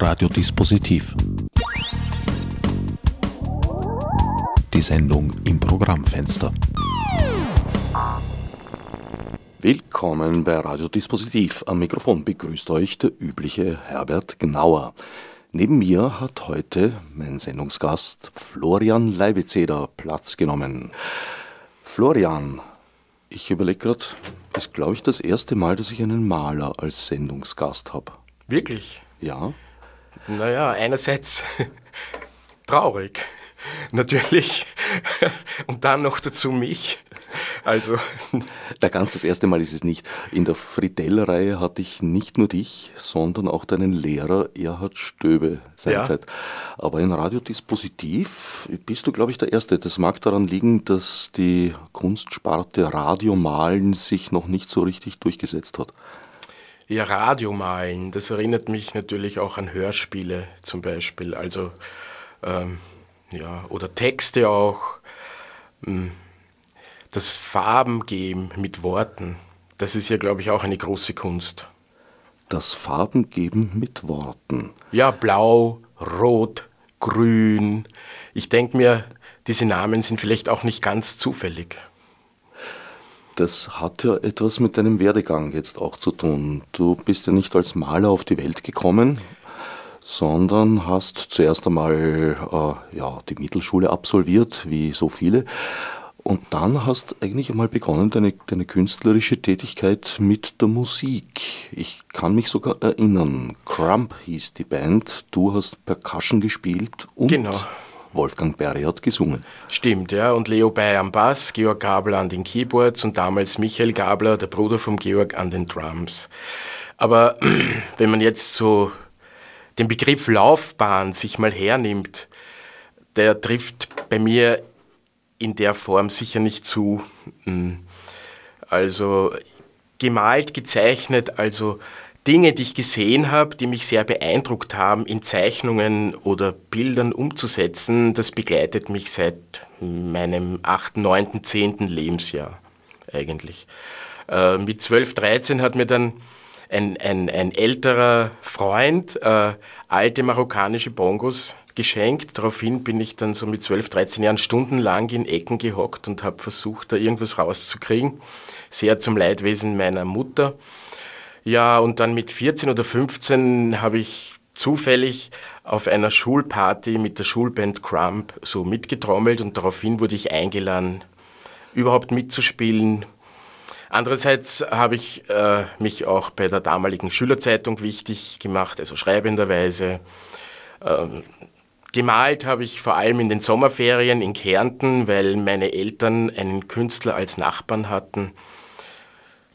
Radiodispositiv. Die Sendung im Programmfenster. Willkommen bei Radiodispositiv. Am Mikrofon begrüßt euch der übliche Herbert Gnauer. Neben mir hat heute mein Sendungsgast Florian Leibezeder Platz genommen. Florian, ich überlege gerade, ist glaube ich das erste Mal, dass ich einen Maler als Sendungsgast habe. Wirklich? Ja. Naja, einerseits traurig, natürlich. Und dann noch dazu mich. Also. Na, ganz das erste Mal ist es nicht. In der Friedell-Reihe hatte ich nicht nur dich, sondern auch deinen Lehrer Erhard Stöbe seinerzeit. Ja. Aber in Radiodispositiv bist du, glaube ich, der Erste. Das mag daran liegen, dass die Kunstsparte Radiomalen sich noch nicht so richtig durchgesetzt hat. Ja, Radiomalen, das erinnert mich natürlich auch an Hörspiele zum Beispiel. Also, ähm, ja, oder Texte auch. Hm das Farben geben mit Worten, das ist ja, glaube ich, auch eine große Kunst. Das Farben geben mit Worten. Ja, blau, rot, grün. Ich denke mir, diese Namen sind vielleicht auch nicht ganz zufällig. Das hat ja etwas mit deinem Werdegang jetzt auch zu tun. Du bist ja nicht als Maler auf die Welt gekommen, sondern hast zuerst einmal äh, ja, die Mittelschule absolviert, wie so viele, und dann hast eigentlich einmal begonnen, deine, deine künstlerische Tätigkeit mit der Musik. Ich kann mich sogar erinnern, Crump hieß die Band, du hast Percussion gespielt und genau. Wolfgang Berry hat gesungen. Stimmt, ja. Und Leo Bay am Bass, Georg Gabler an den Keyboards und damals Michael Gabler, der Bruder vom Georg, an den Drums. Aber wenn man jetzt so den Begriff Laufbahn sich mal hernimmt, der trifft bei mir in der Form sicher nicht zu. Hm. Also gemalt, gezeichnet, also Dinge, die ich gesehen habe, die mich sehr beeindruckt haben, in Zeichnungen oder Bildern umzusetzen, das begleitet mich seit meinem 8., 9., 10. Lebensjahr eigentlich. Äh, mit 12, 13 hat mir dann ein, ein, ein älterer Freund äh, alte marokkanische Bongos geschenkt. Daraufhin bin ich dann so mit 12, 13 Jahren stundenlang in Ecken gehockt und habe versucht, da irgendwas rauszukriegen. Sehr zum Leidwesen meiner Mutter. Ja, und dann mit 14 oder 15 habe ich zufällig auf einer Schulparty mit der Schulband Crump so mitgetrommelt und daraufhin wurde ich eingeladen, überhaupt mitzuspielen. Andererseits habe ich äh, mich auch bei der damaligen Schülerzeitung wichtig gemacht, also schreibenderweise. Ähm, Gemalt habe ich vor allem in den Sommerferien in Kärnten, weil meine Eltern einen Künstler als Nachbarn hatten.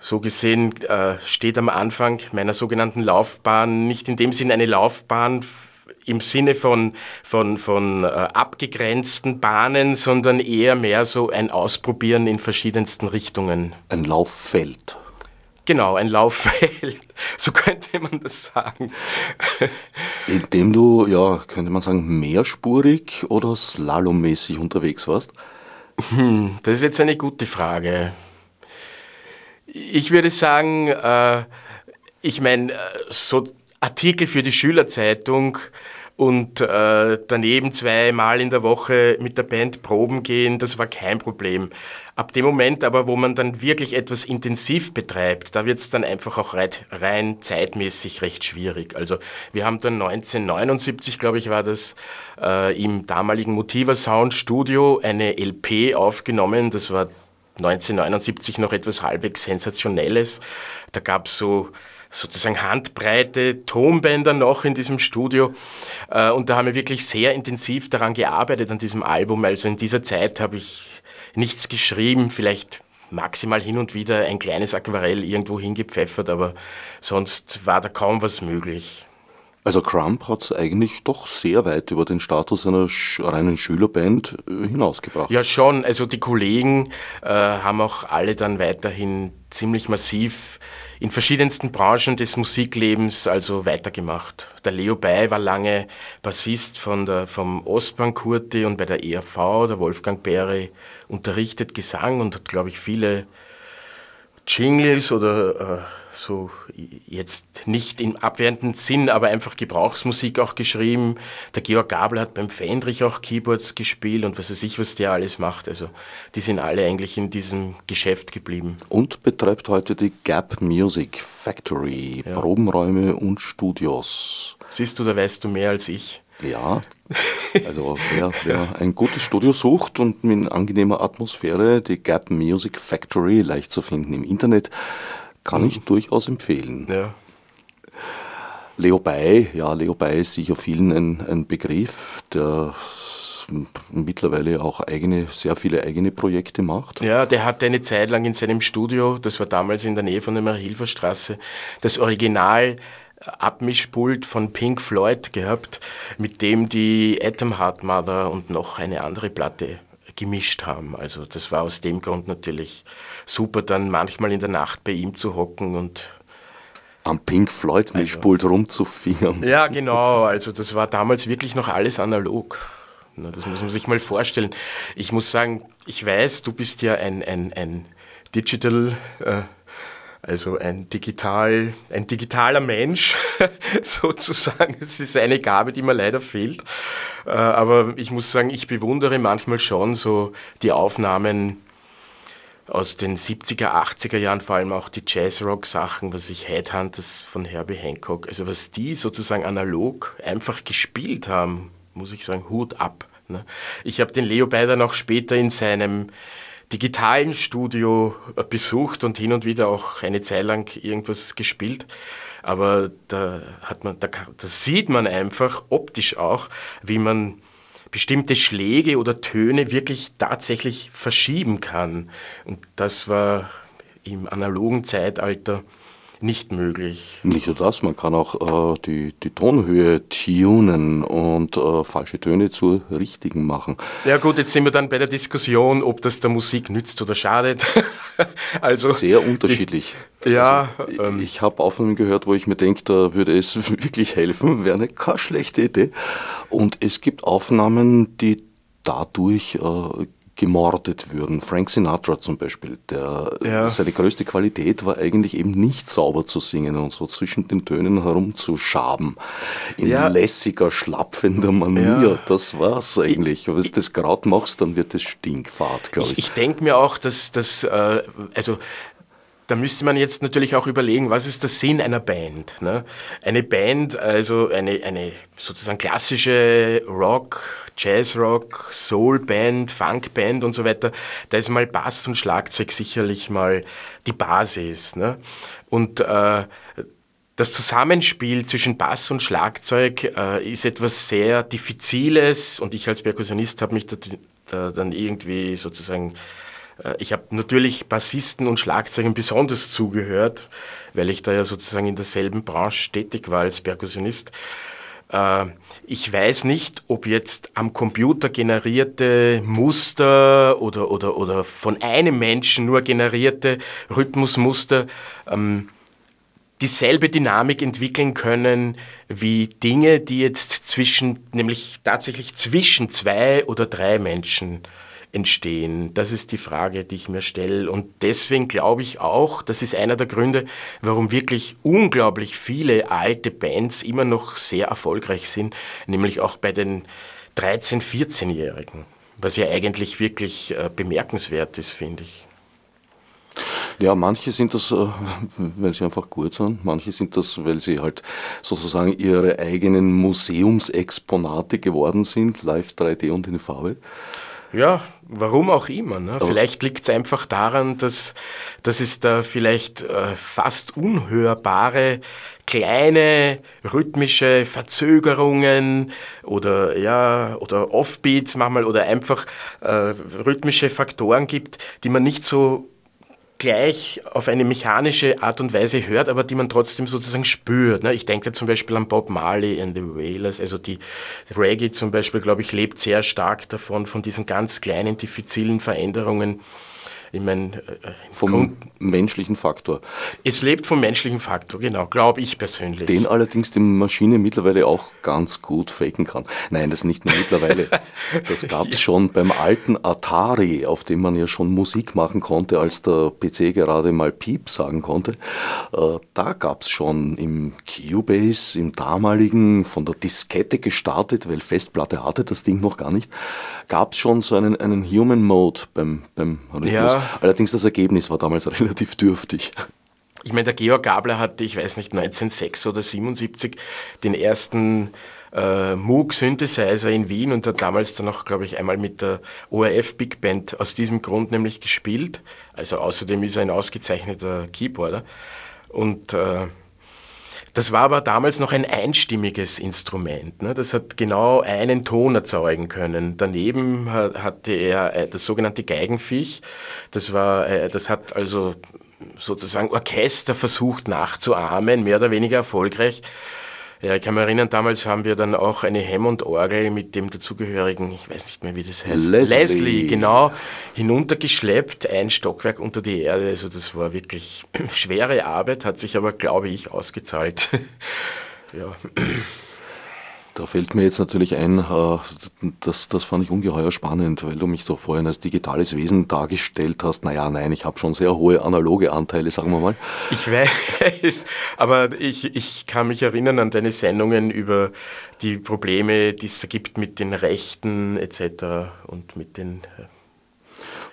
So gesehen äh, steht am Anfang meiner sogenannten Laufbahn nicht in dem Sinn eine Laufbahn im Sinne von, von, von äh, abgegrenzten Bahnen, sondern eher mehr so ein Ausprobieren in verschiedensten Richtungen. Ein Lauffeld. Genau, ein Lauffeld. So könnte man das sagen. Indem du, ja, könnte man sagen, mehrspurig oder slalommäßig unterwegs warst? Hm, das ist jetzt eine gute Frage. Ich würde sagen, äh, ich meine, äh, so Artikel für die Schülerzeitung und äh, daneben zweimal in der Woche mit der Band proben gehen, das war kein Problem. Ab dem Moment aber, wo man dann wirklich etwas intensiv betreibt, da wird es dann einfach auch rein zeitmäßig recht schwierig. Also wir haben dann 1979, glaube ich, war das, äh, im damaligen Motiva Sound Studio eine LP aufgenommen. Das war 1979 noch etwas halbwegs Sensationelles. Da gab es so sozusagen handbreite Tonbänder noch in diesem Studio. Äh, und da haben wir wirklich sehr intensiv daran gearbeitet, an diesem Album. Also in dieser Zeit habe ich nichts geschrieben, vielleicht maximal hin und wieder ein kleines Aquarell irgendwo hingepfeffert, aber sonst war da kaum was möglich. Also Crump hat es eigentlich doch sehr weit über den Status einer reinen Schülerband äh, hinausgebracht. Ja, schon. Also die Kollegen äh, haben auch alle dann weiterhin ziemlich massiv in verschiedensten Branchen des Musiklebens also weitergemacht. Der Leo Bay war lange Bassist von der, vom Ostbank-Kurti und bei der ERV, der Wolfgang Berry unterrichtet Gesang und hat, glaube ich, viele Jingles oder äh, so jetzt nicht im abwehrenden Sinn, aber einfach Gebrauchsmusik auch geschrieben. Der Georg Gabler hat beim Fendrich auch Keyboards gespielt und was weiß ich, was der alles macht. Also die sind alle eigentlich in diesem Geschäft geblieben. Und betreibt heute die Gap Music Factory, ja. Probenräume und Studios. Siehst du, da weißt du mehr als ich. Ja, also wer, wer, ein gutes Studio sucht und mit angenehmer Atmosphäre, die Gap Music Factory leicht zu finden im Internet, kann ich durchaus empfehlen. Ja. Leo Bay, ja, Leo Bay ist sicher vielen ein, ein Begriff, der mittlerweile auch eigene, sehr viele eigene Projekte macht. Ja, der hatte eine Zeit lang in seinem Studio, das war damals in der Nähe von der Marie-Hilfer-Straße, das Original Abmischpult von Pink Floyd gehabt, mit dem die Atom Heart Mother und noch eine andere Platte gemischt haben. Also das war aus dem Grund natürlich super, dann manchmal in der Nacht bei ihm zu hocken und am Pink Floyd Mischpult also, rumzufingern. Ja, genau. Also das war damals wirklich noch alles analog. Das muss man sich mal vorstellen. Ich muss sagen, ich weiß, du bist ja ein, ein, ein Digital äh, also ein, digital, ein digitaler Mensch sozusagen. Es ist eine Gabe, die mir leider fehlt. Äh, aber ich muss sagen, ich bewundere manchmal schon so die Aufnahmen aus den 70er, 80er Jahren, vor allem auch die Jazzrock-Sachen, was ich Headhunters von Herbie Hancock, also was die sozusagen analog einfach gespielt haben, muss ich sagen, Hut ab. Ne? Ich habe den Leo Beider noch später in seinem digitalen Studio besucht und hin und wieder auch eine Zeit lang irgendwas gespielt. Aber da, hat man, da, da sieht man einfach optisch auch, wie man bestimmte Schläge oder Töne wirklich tatsächlich verschieben kann. Und das war im analogen Zeitalter nicht möglich. Nicht nur das, man kann auch äh, die, die Tonhöhe tunen und äh, falsche Töne zu richtigen machen. Ja gut, jetzt sind wir dann bei der Diskussion, ob das der Musik nützt oder schadet. also Sehr unterschiedlich. Die, ja. Also, ähm, ich habe Aufnahmen gehört, wo ich mir denke, da würde es wirklich helfen, wäre eine keine schlechte Idee. Und es gibt Aufnahmen, die dadurch äh, gemordet würden. Frank Sinatra zum Beispiel, der, ja. seine größte Qualität war eigentlich eben nicht sauber zu singen und so zwischen den Tönen herumzuschaben. In ja. lässiger, schlapfender Manier. Ja. Das war's eigentlich. Wenn du das Kraut machst, dann wird es stinkfad, glaube ich. Ich, ich denke mir auch, dass das, äh, also da müsste man jetzt natürlich auch überlegen, was ist der Sinn einer Band? Ne? Eine Band, also eine, eine sozusagen klassische Rock, Jazzrock, Soulband, Funkband und so weiter, da ist mal Bass und Schlagzeug sicherlich mal die Basis. Ne? Und äh, das Zusammenspiel zwischen Bass und Schlagzeug äh, ist etwas sehr Diffiziles und ich als Perkussionist habe mich da, da, dann irgendwie sozusagen, äh, ich habe natürlich Bassisten und Schlagzeugern besonders zugehört, weil ich da ja sozusagen in derselben Branche tätig war als Perkussionist. Äh, ich weiß nicht, ob jetzt am Computer generierte Muster oder, oder, oder von einem Menschen nur generierte Rhythmusmuster ähm, dieselbe Dynamik entwickeln können wie Dinge, die jetzt zwischen, nämlich tatsächlich zwischen zwei oder drei Menschen entstehen? Das ist die Frage, die ich mir stelle. Und deswegen glaube ich auch, das ist einer der Gründe, warum wirklich unglaublich viele alte Bands immer noch sehr erfolgreich sind, nämlich auch bei den 13-, 14-Jährigen, was ja eigentlich wirklich äh, bemerkenswert ist, finde ich. Ja, manche sind das, äh, weil sie einfach gut sind, manche sind das, weil sie halt sozusagen ihre eigenen Museumsexponate geworden sind, live 3D und in Farbe. Ja, warum auch immer. Ne? Vielleicht liegt es einfach daran, dass, dass es da vielleicht äh, fast unhörbare kleine rhythmische Verzögerungen oder ja oder Offbeats manchmal oder einfach äh, rhythmische Faktoren gibt, die man nicht so gleich auf eine mechanische Art und Weise hört, aber die man trotzdem sozusagen spürt. Ne? Ich denke zum Beispiel an Bob Marley and the Wailers, also die Reggae zum Beispiel, glaube ich, lebt sehr stark davon, von diesen ganz kleinen, diffizilen Veränderungen Ich meine, äh, vom Grund, menschlichen Faktor. Es lebt vom menschlichen Faktor, genau, glaube ich persönlich. Den allerdings die Maschine mittlerweile auch ganz gut faken kann. Nein, das nicht nur mittlerweile. Das gab es schon beim alten Atari, auf dem man ja schon Musik machen konnte, als der PC gerade mal Piep sagen konnte. Äh, da gab es schon im Cubase, im damaligen, von der Diskette gestartet, weil Festplatte hatte das Ding noch gar nicht, gab es schon so einen, einen Human Mode beim, beim Rhythmus. Ja. Allerdings das Ergebnis war damals relativ dürftig. Ich meine, der Georg Gabler hatte, ich weiß nicht, 1906 oder 77 den ersten äh, Moog Synthesizer in Wien und hat damals dann auch, glaube ich, einmal mit der ORF Big Band aus diesem Grund nämlich gespielt. Also außerdem ist er ein ausgezeichneter Keyboarder. Und äh, das war aber damals noch ein einstimmiges Instrument. Ne? Das hat genau einen Ton erzeugen können. Daneben hatte er äh, das sogenannte Geigenfisch. Das, war, äh, das hat also sozusagen Orchester versucht nachzuahmen, mehr oder weniger erfolgreich. Ja, ich kann mich erinnern, damals haben wir dann auch eine Hammond-Orgel mit dem dazugehörigen, ich weiß nicht mehr, wie das heißt, Leslie, Leslie genau, hinuntergeschleppt, ein Stockwerk unter die Erde. Also das war wirklich schwere Arbeit, hat sich aber, glaube ich, ausgezahlt. ja. Da fällt mir jetzt natürlich ein, äh, das, das fand ich ungeheuer spannend, weil du mich so vorhin als digitales Wesen dargestellt hast. Naja, nein, ich habe schon sehr hohe analoge Anteile, sagen wir mal. Ich weiß, aber ich, ich kann mich erinnern an deine Sendungen über die Probleme, die es da gibt mit den Rechten etc. und mit den äh,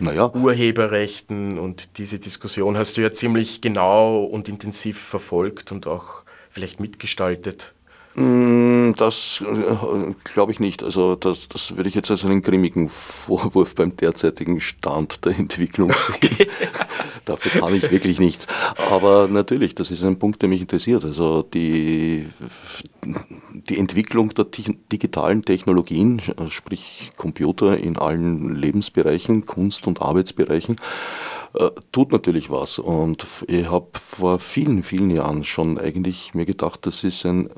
naja. Urheberrechten und diese Diskussion hast du ja ziemlich genau und intensiv verfolgt und auch vielleicht mitgestaltet. Mm, das äh, glaube ich nicht. Also das, das würde ich jetzt als einen grimmigen Vorwurf beim derzeitigen Stand der Entwicklung sehen. Dafür kann ich wirklich nichts. Aber natürlich, das ist ein Punkt, der mich interessiert. Also die, die Entwicklung der digitalen Technologien, sprich Computer in allen Lebensbereichen, Kunst- und Arbeitsbereichen, äh, tut natürlich was. Und ich habe vor vielen, vielen Jahren schon eigentlich mir gedacht, das ist ein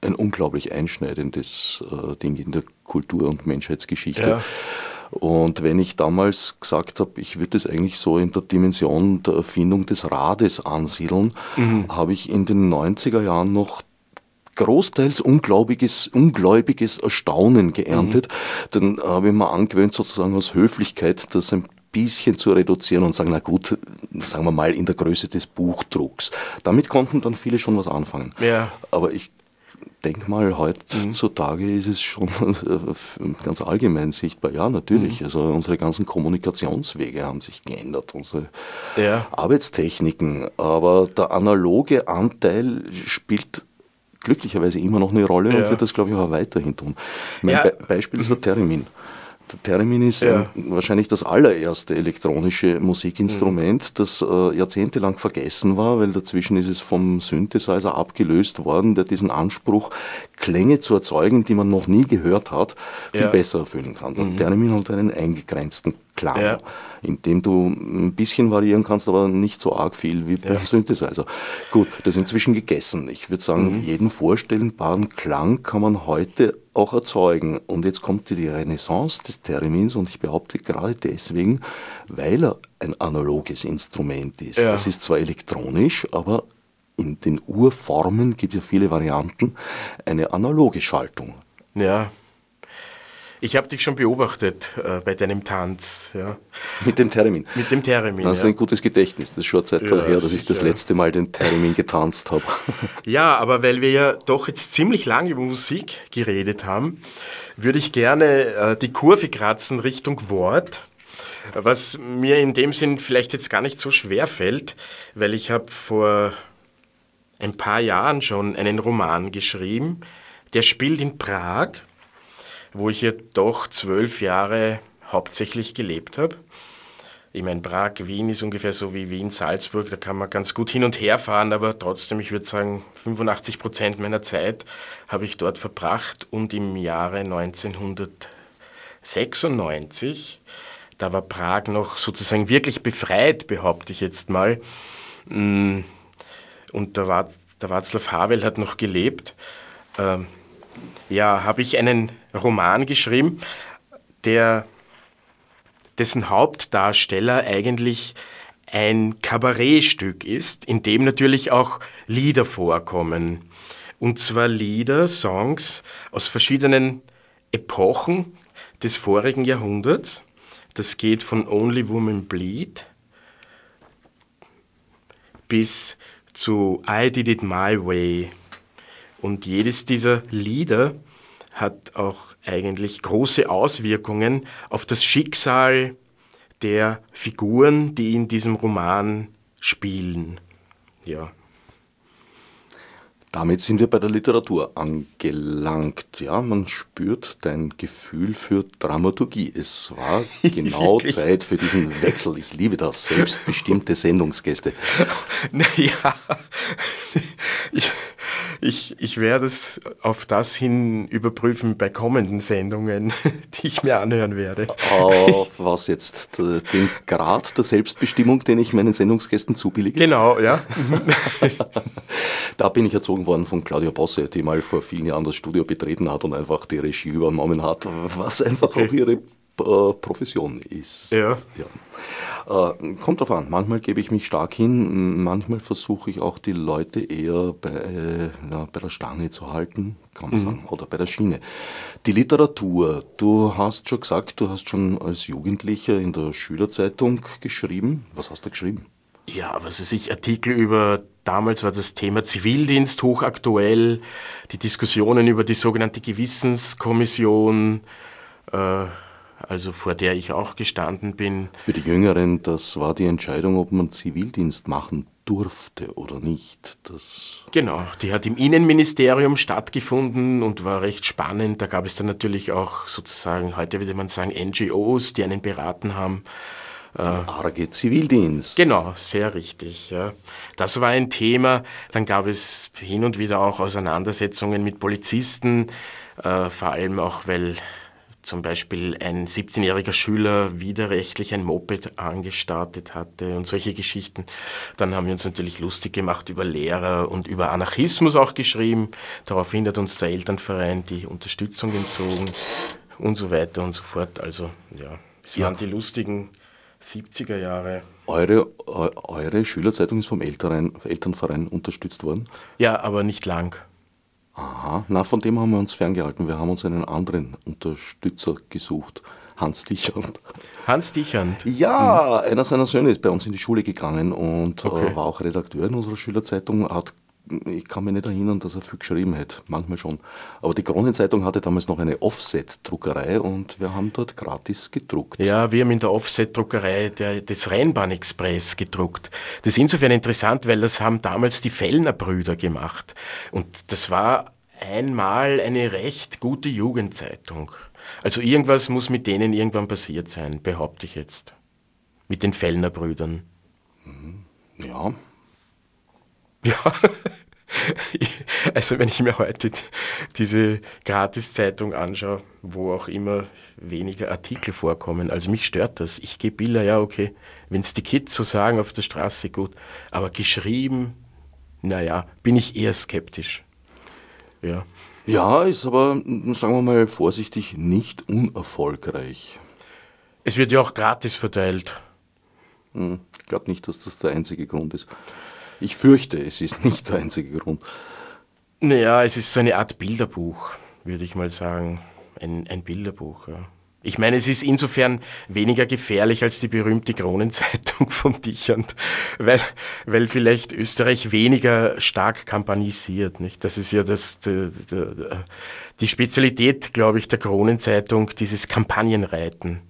ein unglaublich einschneidendes äh, Ding in der Kultur- und Menschheitsgeschichte. Ja. Und wenn ich damals gesagt habe, ich würde es eigentlich so in der Dimension der Erfindung des Rades ansiedeln, mhm. habe ich in den 90er Jahren noch großteils ungläubiges, ungläubiges Erstaunen geerntet. Mhm. Dann habe ich mir angewöhnt, sozusagen aus Höflichkeit das ein bisschen zu reduzieren und sagen, na gut, sagen wir mal in der Größe des Buchdrucks. Damit konnten dann viele schon was anfangen. Ja. Aber ich denke mal, heutzutage mhm. ist es schon ganz allgemein sichtbar. Ja, natürlich. Mhm. Also unsere ganzen Kommunikationswege haben sich geändert, unsere ja. Arbeitstechniken. Aber der analoge Anteil spielt glücklicherweise immer noch eine Rolle ja. und wird das, glaube ich, auch weiterhin tun. Mein ja. Be Beispiel ist der Termin. Der Theremin ist ja. äh, wahrscheinlich das allererste elektronische Musikinstrument, mhm. das äh, jahrzehntelang vergessen war, weil dazwischen ist es vom Synthesizer abgelöst worden, der diesen Anspruch, Klänge zu erzeugen, die man noch nie gehört hat, viel ja. besser erfüllen kann. Der mhm. Theremin hat einen eingegrenzten Klang, ja. in dem du ein bisschen variieren kannst, aber nicht so arg viel wie beim ja. Synthesizer. Gut, das ist inzwischen gegessen. Ich würde sagen, mhm. jeden vorstellbaren Klang kann man heute auch erzeugen. Und jetzt kommt die Renaissance des Theremins und ich behaupte gerade deswegen, weil er ein analoges Instrument ist. Ja. Das ist zwar elektronisch, aber in den Urformen gibt es ja viele Varianten, eine analoge Schaltung. Ja. Ich habe dich schon beobachtet äh, bei deinem Tanz. Ja. Mit dem Termin. Mit dem Termin. Das ist ja. ein gutes Gedächtnis. Das ist schon eine Zeit ja, her, dass ich das letzte Mal den Termin getanzt habe. Ja, aber weil wir ja doch jetzt ziemlich lange über Musik geredet haben, würde ich gerne äh, die Kurve kratzen Richtung Wort. Was mir in dem Sinn vielleicht jetzt gar nicht so schwer fällt, weil ich habe vor ein paar Jahren schon einen Roman geschrieben, der spielt in Prag wo ich ja doch zwölf Jahre hauptsächlich gelebt habe. Ich meine, Prag, Wien ist ungefähr so wie Wien, Salzburg, da kann man ganz gut hin und her fahren, aber trotzdem, ich würde sagen, 85 Prozent meiner Zeit habe ich dort verbracht und im Jahre 1996, da war Prag noch sozusagen wirklich befreit, behaupte ich jetzt mal. Mm, und der, Václav Havel hat noch gelebt. Ähm, ja, habe ich einen Roman geschrieben, der dessen Hauptdarsteller eigentlich ein Kabarettstück ist, in dem natürlich auch Lieder vorkommen. Und zwar Lieder, Songs aus verschiedenen Epochen des vorigen Jahrhunderts. Das geht von Only Woman Bleed bis zu I Did It My Way. Und jedes dieser Lieder hat auch eigentlich große Auswirkungen auf das Schicksal der Figuren, die in diesem Roman spielen. Ja. Damit sind wir bei der Literatur angelangt. Ja, man spürt dein Gefühl für Dramaturgie. Es war genau Zeit für diesen Wechsel. Ich liebe das. Selbstbestimmte Sendungsgäste. Naja, ich, ich, ich werde es auf das hin überprüfen bei kommenden Sendungen, die ich mir anhören werde. Auf was jetzt? Den Grad der Selbstbestimmung, den ich meinen Sendungsgästen zubillige? Genau, ja. da bin ich erzogen worden von Claudia Bosse, die mal vor vielen Jahren das Studio betreten hat und einfach die Regie übernommen hat, was einfach okay. auch ihre Profession ist. Ja. ja. Äh, kommt drauf an. Manchmal gebe ich mich stark hin, manchmal versuche ich auch die Leute eher bei, äh, bei der Stange zu halten, kann man mhm. sagen, oder bei der Schiene. Die Literatur. Du hast schon gesagt, du hast schon als Jugendlicher in der Schülerzeitung geschrieben. Was hast du geschrieben? Ja, was weiß ich, Artikel über, damals war das Thema Zivildienst hochaktuell, die Diskussionen über die sogenannte Gewissenskommission, äh, also vor der ich auch gestanden bin. Für die Jüngeren, das war die Entscheidung, ob man Zivildienst machen durfte oder nicht. Das genau, die hat im Innenministerium stattgefunden und war recht spannend. Da gab es dann natürlich auch sozusagen, heute würde man sagen, NGOs, die einen beraten haben. Äh, arge Zivildienst. Genau, sehr richtig. Ja. Das war ein Thema. Dann gab es hin und wieder auch Auseinandersetzungen mit Polizisten, äh, vor allem auch, weil zum Beispiel ein 17-jähriger Schüler widerrechtlich ein Moped angestartet hatte und solche Geschichten. Dann haben wir uns natürlich lustig gemacht über Lehrer und über Anarchismus auch geschrieben. Daraufhin hat uns der Elternverein die Unterstützung entzogen und so weiter und so fort. Also ja, es waren die lustigen 70er Jahre. Eure, eure Schülerzeitung ist vom Elternverein unterstützt worden? Ja, aber nicht lang. Aha, na, von dem haben wir uns ferngehalten. Wir haben uns einen anderen Unterstützer gesucht. Hans Dichand. Hans Dichand? Ja, mhm. einer seiner Söhne ist bei uns in die Schule gegangen und äh, okay. äh, war auch Redakteur in unserer Schülerzeitung, hat ich kann mich nicht erinnern, dass er viel geschrieben hätte. Manchmal schon. Aber die Kronenzeitung hatte damals noch eine Offset-Druckerei und wir haben dort gratis gedruckt. Ja, wir haben in der Offset-Druckerei des Rheinbahn-Express gedruckt. Das ist insofern interessant, weil das haben damals die Fellner-Brüder gemacht. Und das war einmal eine recht gute Jugendzeitung. Also irgendwas muss mit denen irgendwann passiert sein, behaupte ich jetzt. Mit den Fellner-Brüdern. Mhm. Ja, ja, also wenn ich mir heute diese Gratiszeitung anschaue, wo auch immer weniger Artikel vorkommen, also mich stört das. Ich gebe Bilder, ja okay, wenn es die Kids so sagen auf der Straße, gut, aber geschrieben, naja, bin ich eher skeptisch. Ja. Ja, ist aber, sagen wir mal vorsichtig, nicht unerfolgreich. Es wird ja auch gratis verteilt. Hm, ich glaube nicht, dass das der einzige Grund ist. Ich fürchte, es ist nicht der einzige Grund. Naja, es ist so eine Art Bilderbuch, würde ich mal sagen. Ein, ein Bilderbuch, ja. Ich meine, es ist insofern weniger gefährlich als die berühmte Kronenzeitung von Dichand, weil, weil vielleicht Österreich weniger stark kampanisiert. Nicht? Das ist ja das, die, die, die Spezialität, glaube ich, der Kronenzeitung, dieses Kampagnenreiten.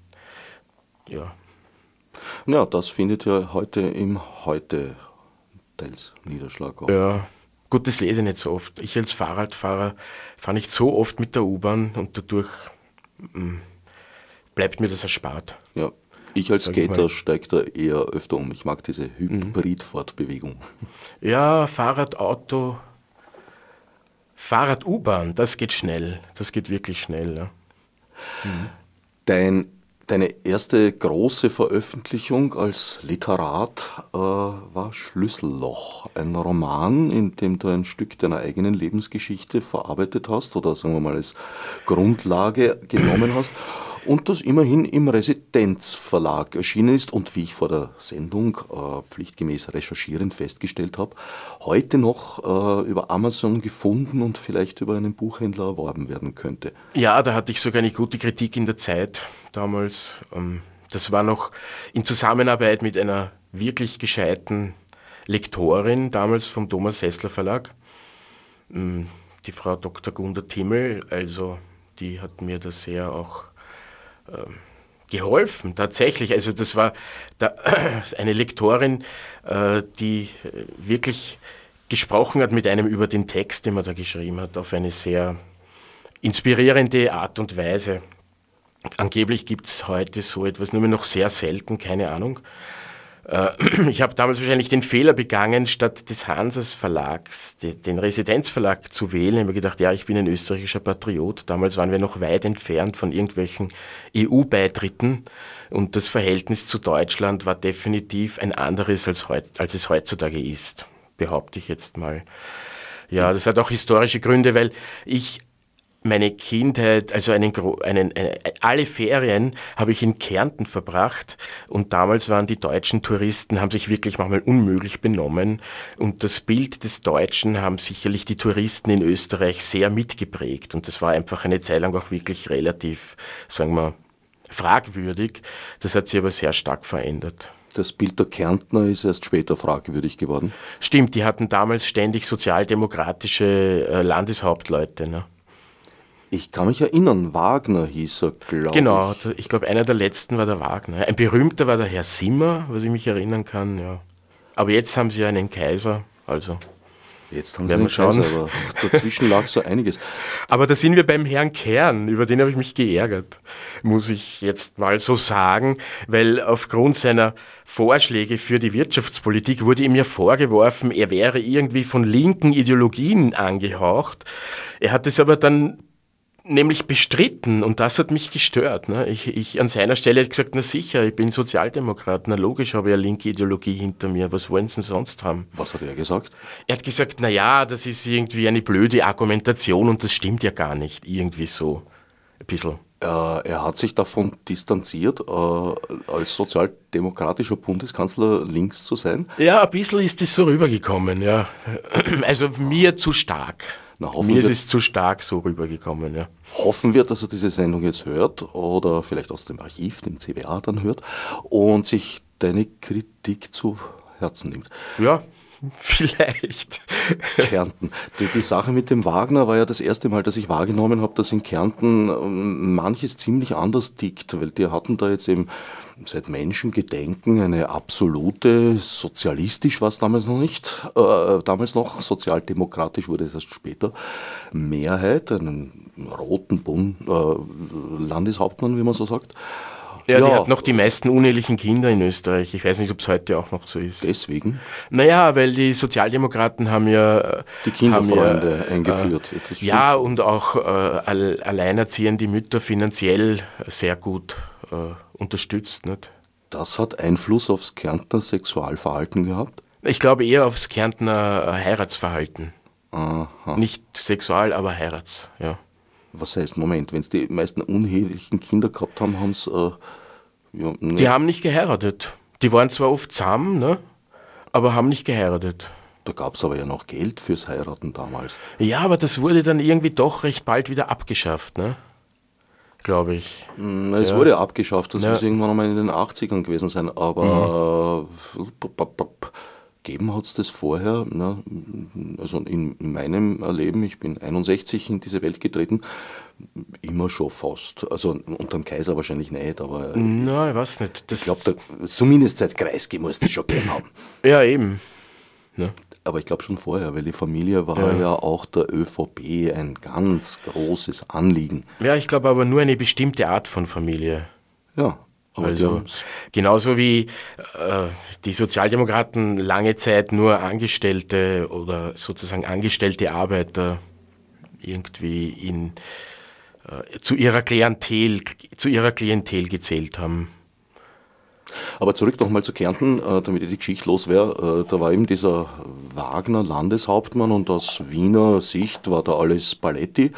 Ja. Ja, das findet ja heute im Heute teils Niederschlag auch. Ja, gut, das lese ich nicht so oft. Ich als Fahrradfahrer fahre nicht so oft mit der U-Bahn und dadurch mh, mm, bleibt mir das erspart. Ja, ich als Skater steige da eher öfter um. Ich mag diese Hybrid-Fortbewegung. Ja, Fahrrad, Auto, Fahrrad, U-Bahn, das geht schnell. Das geht wirklich schnell. Ja. Mhm. Dein Deine erste große Veröffentlichung als Literat äh, war Schlüsselloch, ein Roman, in dem du ein Stück deiner eigenen Lebensgeschichte verarbeitet hast oder sagen wir mal als Grundlage genommen hast. Und das immerhin im Residenzverlag erschienen ist und wie ich vor der Sendung äh, pflichtgemäß recherchierend festgestellt habe, heute noch äh, über Amazon gefunden und vielleicht über einen Buchhändler erworben werden könnte. Ja, da hatte ich sogar eine gute Kritik in der Zeit damals. Ähm, das war noch in Zusammenarbeit mit einer wirklich gescheiten Lektorin damals vom Thomas Sessler Verlag, ähm, die Frau Dr. Gunda Timmel, also die hat mir da sehr auch geholfen, tatsächlich. Also das war da, eine Lektorin, äh, die wirklich gesprochen hat mit einem über den Text, den man da geschrieben hat, auf eine sehr inspirierende Art und Weise. Angeblich gibt es heute so etwas nur noch sehr selten, keine Ahnung. Äh, ich habe damals wahrscheinlich den Fehler begangen, statt des Hansas Verlags den Residenzverlag zu wählen. Ich habe mir gedacht, ja, ich bin ein österreichischer Patriot. Damals waren wir noch weit entfernt von irgendwelchen EU-Beitritten und das Verhältnis zu Deutschland war definitiv ein anderes, als, heut, als es heutzutage ist, behaupte ich jetzt mal. Ja, das hat auch historische Gründe, weil ich meine Kindheit, also einen, einen, einen, alle Ferien habe ich in Kärnten verbracht und damals waren die deutschen Touristen, haben sich wirklich manchmal unmöglich benommen und das Bild des Deutschen haben sicherlich die Touristen in Österreich sehr mitgeprägt und das war einfach eine Zeit lang auch wirklich relativ, sagen wir, fragwürdig. Das hat sich aber sehr stark verändert. Das Bild der Kärntner ist erst später fragwürdig geworden. Stimmt, die hatten damals ständig sozialdemokratische äh, Landeshauptleute. Ne? Ich kann mich erinnern, Wagner hieß er, glaube genau, ich. Genau, ich glaube, einer der letzten war der Wagner. Ein berühmter war der Herr Simmer, was ich mich erinnern kann, ja. Aber jetzt haben sie einen Kaiser, also. Jetzt haben sie einen Kaiser, aber dazwischen lag so einiges. Aber da sind wir beim Herrn Kern, über den habe ich mich geärgert, muss ich jetzt mal so sagen, weil aufgrund seiner Vorschläge für die Wirtschaftspolitik wurde ihm ja vorgeworfen, er wäre irgendwie von linken Ideologien angehaucht. Er hat es aber dann nämlich bestritten und das hat mich gestört. Ne? Ich, ich an seiner Stelle hätte gesagt, na sicher, ich bin Sozialdemokrat, na logisch habe ich eine linke Ideologie hinter mir, was wollen sie denn sonst haben? Was hat er gesagt? Er hat gesagt, na ja, das ist irgendwie eine blöde Argumentation und das stimmt ja gar nicht, irgendwie so ein bisschen. Äh, er hat sich davon distanziert, äh, als sozialdemokratischer Bundeskanzler links zu sein? Ja, ein bisschen ist es so rübergekommen, ja. Also mir zu stark. Na, Mir ist es zu stark so rübergekommen, ja. Hoffen wir, dass er diese Sendung jetzt hört oder vielleicht aus dem Archiv, dem CWA dann hört und sich deine Kritik zu Herzen nimmt. Ja, Vielleicht. Kärnten. Die, die, Sache mit dem Wagner war ja das erste Mal, dass ich wahrgenommen habe, dass in Kärnten ähm, manches ziemlich anders tickt, weil die hatten da jetzt eben seit Menschengedenken eine absolute, sozialistisch war es damals noch nicht, äh, damals noch, sozialdemokratisch wurde es erst später, Mehrheit, einen roten Bund, äh, Landeshauptmann, wie man so sagt. Ja, ja, die hat noch die meisten unehelichen Kinder in Österreich. Ich weiß nicht, ob es heute auch noch so ist. Deswegen? Naja, weil die Sozialdemokraten haben ja... Die Kinderfreunde ja, eingeführt. Äh, ja, und auch äh, alleinerziehende Mütter finanziell sehr gut äh, unterstützt. Nicht? Das hat Einfluss aufs Kärntner Sexualverhalten gehabt? Ich glaube eher aufs Kärntner Heiratsverhalten. Aha. Nicht sexual, aber Heirats, ja. Was heißt, Moment, wenn es die meisten unehelichen Kinder gehabt haben, haben es. Äh, ja, ne. Die haben nicht geheiratet. Die waren zwar oft zusammen, ne, aber haben nicht geheiratet. Da gab es aber ja noch Geld fürs Heiraten damals. Ja, aber das wurde dann irgendwie doch recht bald wieder abgeschafft, ne? Glaube ich. Hm, es ja. wurde abgeschafft, das ja. muss irgendwann einmal in den 80ern gewesen sein, aber mhm gegeben hat es das vorher. Ne? Also in, in, meinem Leben, ich bin 61 in diese Welt getreten, immer schon fast. Also unter dem Kaiser wahrscheinlich nicht, aber. Nein, ich weiß nicht. Das ich glaube, zumindest seit Kreisky muss das schon gegeben haben. Ja, eben. Ja. Aber ich glaube schon vorher, weil die Familie war ja. ja auch der ÖVP ein ganz großes Anliegen. Ja, ich glaube aber nur eine bestimmte Art von Familie. Ja, also genauso wie äh, die Sozialdemokraten lange Zeit nur Angestellte oder sozusagen angestellte Arbeiter irgendwie in, äh, zu ihrer Klientel zu ihrer Klientel gezählt haben. Aber zurück nochmal zu Kärnten, äh, damit ich die Geschichte los wäre. Äh, da war eben dieser Wagner Landeshauptmann und aus Wiener Sicht war da alles Paletti.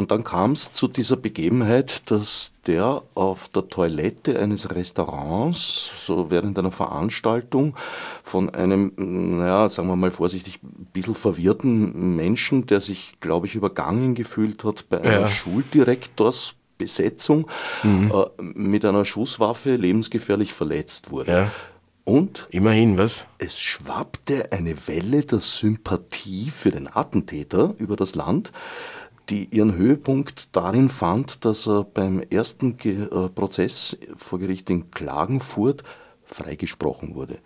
Und dann kam es zu dieser Begebenheit, dass der auf der Toilette eines Restaurants, so während einer Veranstaltung, von einem, naja, sagen wir mal vorsichtig, ein bisschen verwirrten Menschen, der sich, glaube ich, übergangen gefühlt hat bei einer ja. Schuldirektors Besetzung mhm. äh, mit einer Schusswaffe lebensgefährlich verletzt wurde. Ja. Und immerhin was? Es schwappte eine Welle der Sympathie für den Attentäter über das Land, die ihren Höhepunkt darin fand, dass er beim ersten Ge äh, Prozess vor Gericht in Klagenfurt freigesprochen wurde.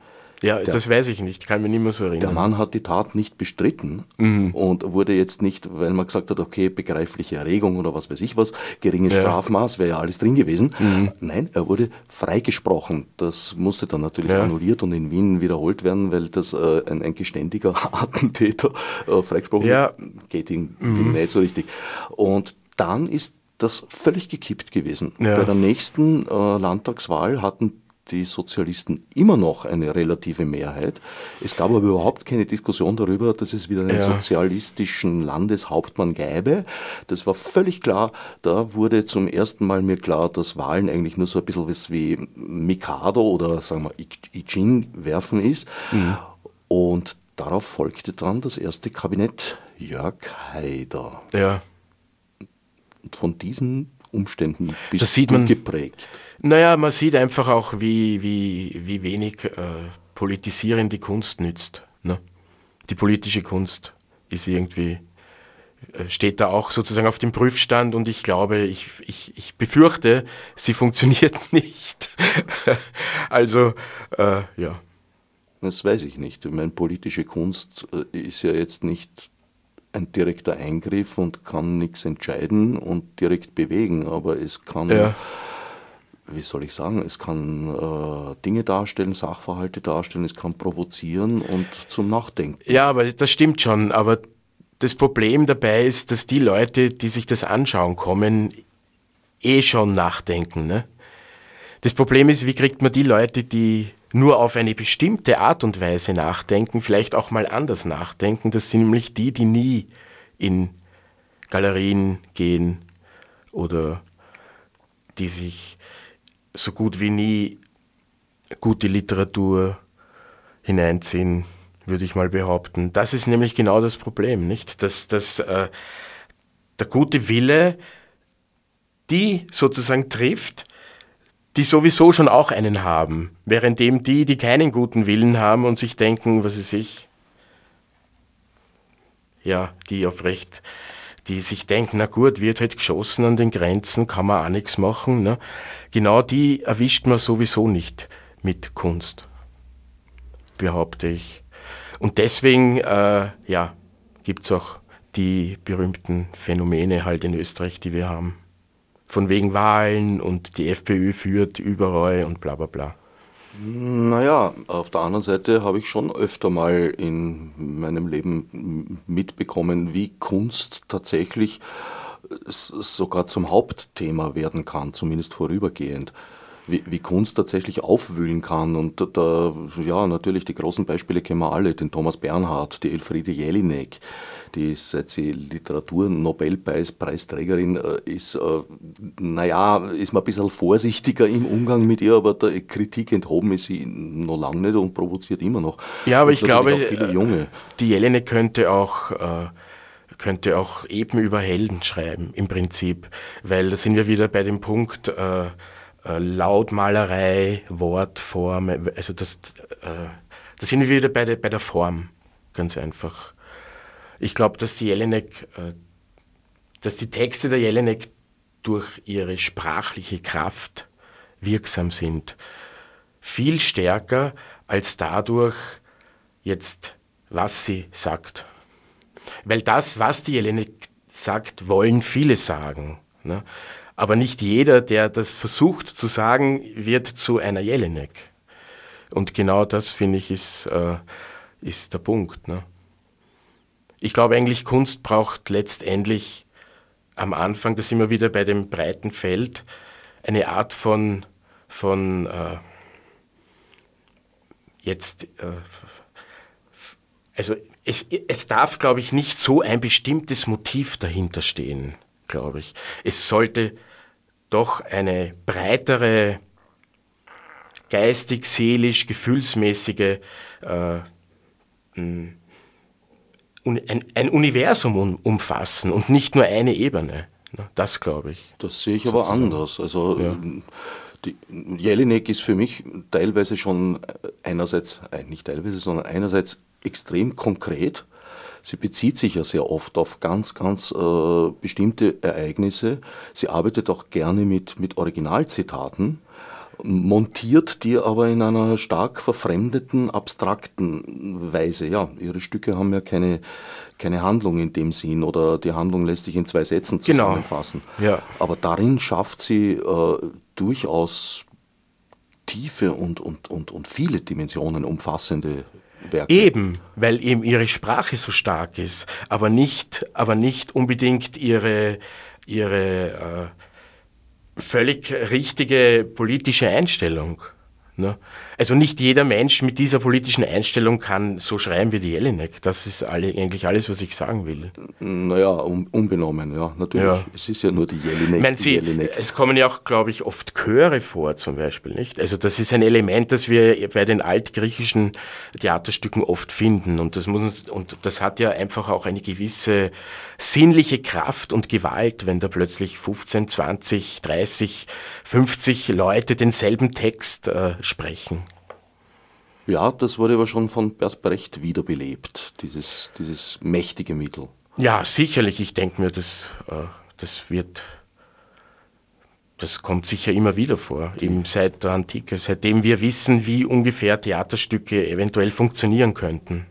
Ja, der, das weiß ich nicht, kann mich nicht mehr so erinnern. Der Mann hat die Tat nicht bestritten mhm. und wurde jetzt nicht, weil man gesagt hat, okay, begreifliche Erregung oder was weiß ich was, geringes ja. Strafmaß, wäre ja alles drin gewesen. Mhm. Nein, er wurde freigesprochen. Das musste dann natürlich ja. annulliert und in Wien wiederholt werden, weil das äh, ein, ein, geständiger Attentäter äh, freigesprochen ja. wird. Geht ihm mhm. nicht so richtig. Und dann ist das völlig gekippt gewesen. Ja. Bei der nächsten äh, Landtagswahl hatten die Sozialisten immer noch eine relative Mehrheit. Es gab aber überhaupt keine Diskussion darüber, dass es wieder einen ja. sozialistischen Landeshauptmann gäbe. Das war völlig klar. Da wurde zum ersten Mal mir klar, dass Wahlen eigentlich nur so ein bisschen was wie Mikado oder sagen wir I Ching werfen ist. Mhm. Und darauf folgte dann das erste Kabinett Jörg Haider. Ja. Und von diesen Umständen bist das sieht man, geprägt. Naja, man sieht einfach auch, wie, wie, wie wenig äh, Politisieren die Kunst nützt. Ne? Die politische Kunst ist irgendwie, äh, steht da auch sozusagen auf dem Prüfstand und ich glaube, ich, ich, ich befürchte, sie funktioniert nicht. also, äh, ja. Das weiß ich nicht. Ich meine, politische Kunst äh, ist ja jetzt nicht ein direkter Eingriff und kann nichts entscheiden und direkt bewegen, aber es kann, ja. Wie soll ich sagen, es kann äh, Dinge darstellen, Sachverhalte darstellen, es kann provozieren und zum Nachdenken. Ja, aber das stimmt schon, aber das Problem dabei ist, dass die Leute, die sich das anschauen kommen, eh schon nachdenken. Ne? Das Problem ist, wie kriegt man die Leute, die nur auf eine bestimmte Art und Weise nachdenken, vielleicht auch mal anders nachdenken. Das sind nämlich die, die nie in Galerien gehen oder die sich so gut wie nie gute Literatur hineinziehen, würde ich mal behaupten. Das ist nämlich genau das Problem, nicht? Dass, dass äh, der gute Wille die sozusagen trifft, die sowieso schon auch einen haben, währenddem die, die keinen guten Willen haben und sich denken, was ist ich, ja, die auf Recht, die sich denken, na gut, wird halt geschossen an den Grenzen, kann man auch nichts machen. Ne? Genau die erwischt man sowieso nicht mit Kunst, behaupte ich. Und deswegen, äh, ja, gibt es auch die berühmten Phänomene halt in Österreich, die wir haben von wegen Wahlen und die FPÖ führt überall und bla bla bla. Naja, auf der anderen Seite habe ich schon öfter mal in meinem Leben mitbekommen, wie Kunst tatsächlich sogar zum Hauptthema werden kann, zumindest vorübergehend. Wie, wie, Kunst tatsächlich aufwühlen kann. Und da, ja, natürlich die großen Beispiele kennen wir alle, den Thomas Bernhard, die Elfriede Jelinek, die seit sie Literatur-Nobelpreisträgerin äh, ist, äh, naja, ist man ein bisschen vorsichtiger im Umgang mit ihr, aber der Kritik enthoben ist sie noch lange nicht und provoziert immer noch. Ja, aber ich glaube, viele Junge. die Jelene könnte auch äh, könnte auch eben über Helden schreiben, im Prinzip, weil da sind wir wieder bei dem Punkt äh, äh, Lautmalerei, Wortform, also das, äh, da sind wir wieder bei der, bei der Form, ganz einfach. Ich glaube, dass die Jelinek, äh, dass die Texte der Jelinek durch ihre sprachliche Kraft wirksam sind. Viel stärker als dadurch jetzt, was sie sagt. Weil das, was die Jelinek sagt, wollen viele sagen. Ne? Aber nicht jeder, der das versucht zu sagen, wird zu einer Jelinek. Und genau das, finde ich, ist, äh, ist der Punkt. Ne? Ich glaube eigentlich, Kunst braucht letztendlich am Anfang, das immer wieder bei dem breiten Feld, eine Art von, von äh, jetzt, äh, also es, es darf, glaube ich, nicht so ein bestimmtes Motiv dahinter stehen, glaube ich. Es sollte doch eine breitere geistig, seelisch, gefühlsmäßige äh, ein, ein Universum umfassen und nicht nur eine Ebene. Das glaube ich. Das sehe ich aber anders. Also ja. die, Jelinek ist für mich teilweise schon einerseits, äh, nicht teilweise, sondern einerseits extrem konkret. Sie bezieht sich ja sehr oft auf ganz, ganz äh, bestimmte Ereignisse. Sie arbeitet auch gerne mit, mit Originalzitaten montiert die aber in einer stark verfremdeten, abstrakten Weise. Ja, ihre Stücke haben ja keine, keine Handlung in dem Sinn oder die Handlung lässt sich in zwei Sätzen genau. zusammenfassen. Genau. Ja. Aber darin schafft sie äh, durchaus tiefe und, und, und, und viele Dimensionen umfassende Werke. Eben, weil eben ihre Sprache so stark ist, aber nicht, aber nicht unbedingt ihre, ihre äh, völlig richtige politische Einstellung. Ne? Also nicht jeder Mensch mit dieser politischen Einstellung kann so schreiben wie die Jelinek. Das ist alle, eigentlich alles, was ich sagen will. Naja, un, unbenommen, ja, natürlich. Ja. Es ist ja nur die Jelinek. Meine, Sie, Jelinek. Es kommen ja auch, glaube ich, oft Chöre vor zum Beispiel. Nicht? Also das ist ein Element, das wir bei den altgriechischen Theaterstücken oft finden. Und das, muss, und das hat ja einfach auch eine gewisse sinnliche Kraft und Gewalt, wenn da plötzlich 15, 20, 30, 50 Leute denselben Text äh, sprechen. Ja, das wurde aber schon von Bert Brecht wiederbelebt, dieses, dieses mächtige Mittel. Ja, sicherlich. Ich denke mir, das, äh, das wird, das kommt sicher immer wieder vor, eben seit der Antike, seitdem wir wissen, wie ungefähr Theaterstücke eventuell funktionieren könnten.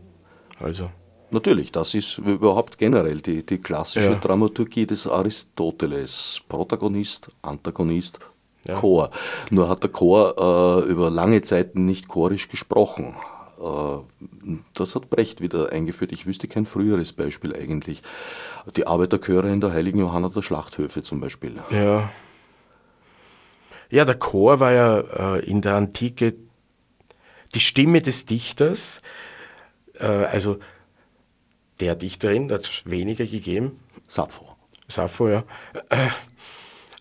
Also. Natürlich, das ist überhaupt generell die, die klassische ja. Dramaturgie des Aristoteles. Protagonist, Antagonist, ja. Chor. Nur hat der Chor äh, über lange Zeit nicht chorisch gesprochen. Äh, das hat Brecht wieder eingeführt. Ich wüsste kein früheres Beispiel eigentlich. Die Arbeiterchöre in der Heiligen Johanna der Schlachthöfe zum Beispiel. Ja. Ja, der Chor war ja äh, in der Antike die Stimme des Dichters. Äh, also der Dichterin, hat es weniger gegeben. Sappho. Sappho, ja.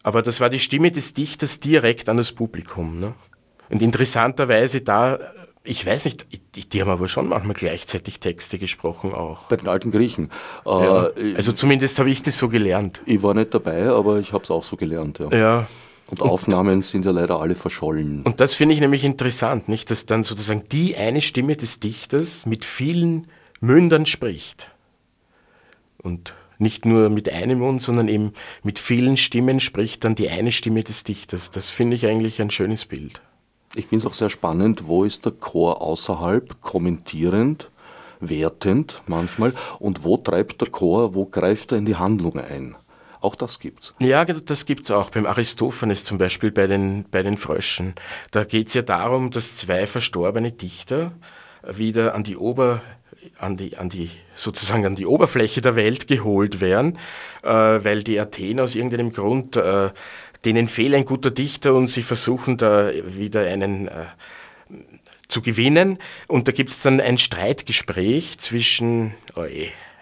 Aber das war die Stimme des Dichters direkt an das Publikum. Ne? Und interessanterweise da, ich weiß nicht, die, haben aber schon manchmal gleichzeitig Texte gesprochen auch. Bei den alten Griechen. Ja, äh, also zumindest habe ich das so gelernt. Ich war nicht dabei, aber ich habe es auch so gelernt. Ja. ja. Und Aufnahmen sind ja leider alle verschollen. Und das finde ich nämlich interessant, nicht, dass dann sozusagen die eine Stimme des Dichters mit vielen Mündern spricht. Und nicht nur mit einem Mund, sondern eben mit vielen Stimmen spricht dann die eine Stimme des Dichters. Das finde ich eigentlich ein schönes Bild. Ich finde es auch sehr spannend, wo ist der Chor außerhalb, kommentierend, wertend manchmal, und wo treibt der Chor, wo greift er in die Handlung ein? Auch das gibt's. Ja, das gibt's auch. Beim Aristophanes zum Beispiel bei den, bei den Fröschen. Da geht es ja darum, dass zwei verstorbene Dichter wieder an die Ober an die, an die, sozusagen an die Oberfläche der Welt geholt werden, äh, weil die Athener aus irgendeinem Grund, äh, denen fehlt ein guter Dichter und sie versuchen da wieder einen äh, zu gewinnen. Und da gibt es dann ein Streitgespräch zwischen oh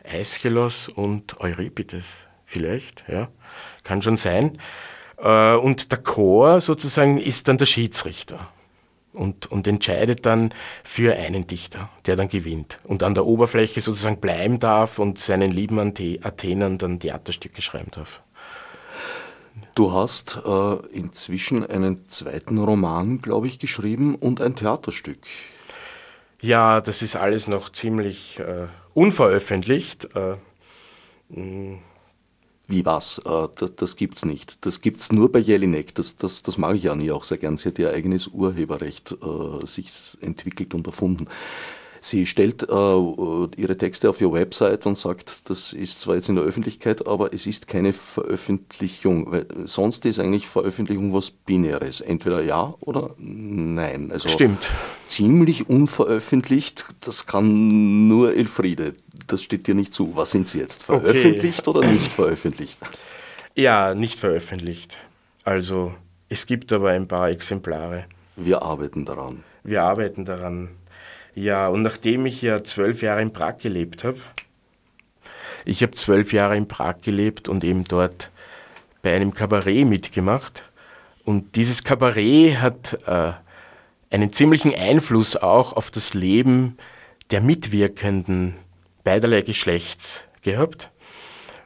Aeschylus und Euripides. Vielleicht, ja, kann schon sein. Äh, und der Chor sozusagen ist dann der Schiedsrichter und, und entscheidet dann für einen Dichter, der dann gewinnt und an der Oberfläche sozusagen bleiben darf und seinen lieben Athenern dann Theaterstücke schreiben darf. Du hast äh, inzwischen einen zweiten Roman, glaube ich, geschrieben und ein Theaterstück. Ja, das ist alles noch ziemlich äh, unveröffentlicht. Äh, wie was, äh, das, das es nicht. Das gibt es nur bei Jelinek, das, das, das mag ich ja nie auch sehr gern. Sie hat ihr eigenes Urheberrecht äh, sich entwickelt und erfunden. Sie stellt äh, ihre Texte auf ihre Website und sagt, das ist zwar jetzt in der Öffentlichkeit, aber es ist keine Veröffentlichung. Weil sonst ist eigentlich Veröffentlichung was Binäres. Entweder ja oder nein. Also Stimmt. Ziemlich unveröffentlicht, das kann nur Elfriede. Das steht dir nicht zu. Was sind Sie jetzt? Veröffentlicht okay. oder nicht veröffentlicht? Ja, nicht veröffentlicht. Also es gibt aber ein paar Exemplare. Wir arbeiten daran. Wir arbeiten daran. Ja, und nachdem ich ja zwölf Jahre in Prag gelebt habe, ich habe zwölf Jahre in Prag gelebt und eben dort bei einem Kabarett mitgemacht. Und dieses Kabarett hat äh, einen ziemlichen Einfluss auch auf das Leben der Mitwirkenden beiderlei Geschlechts gehabt.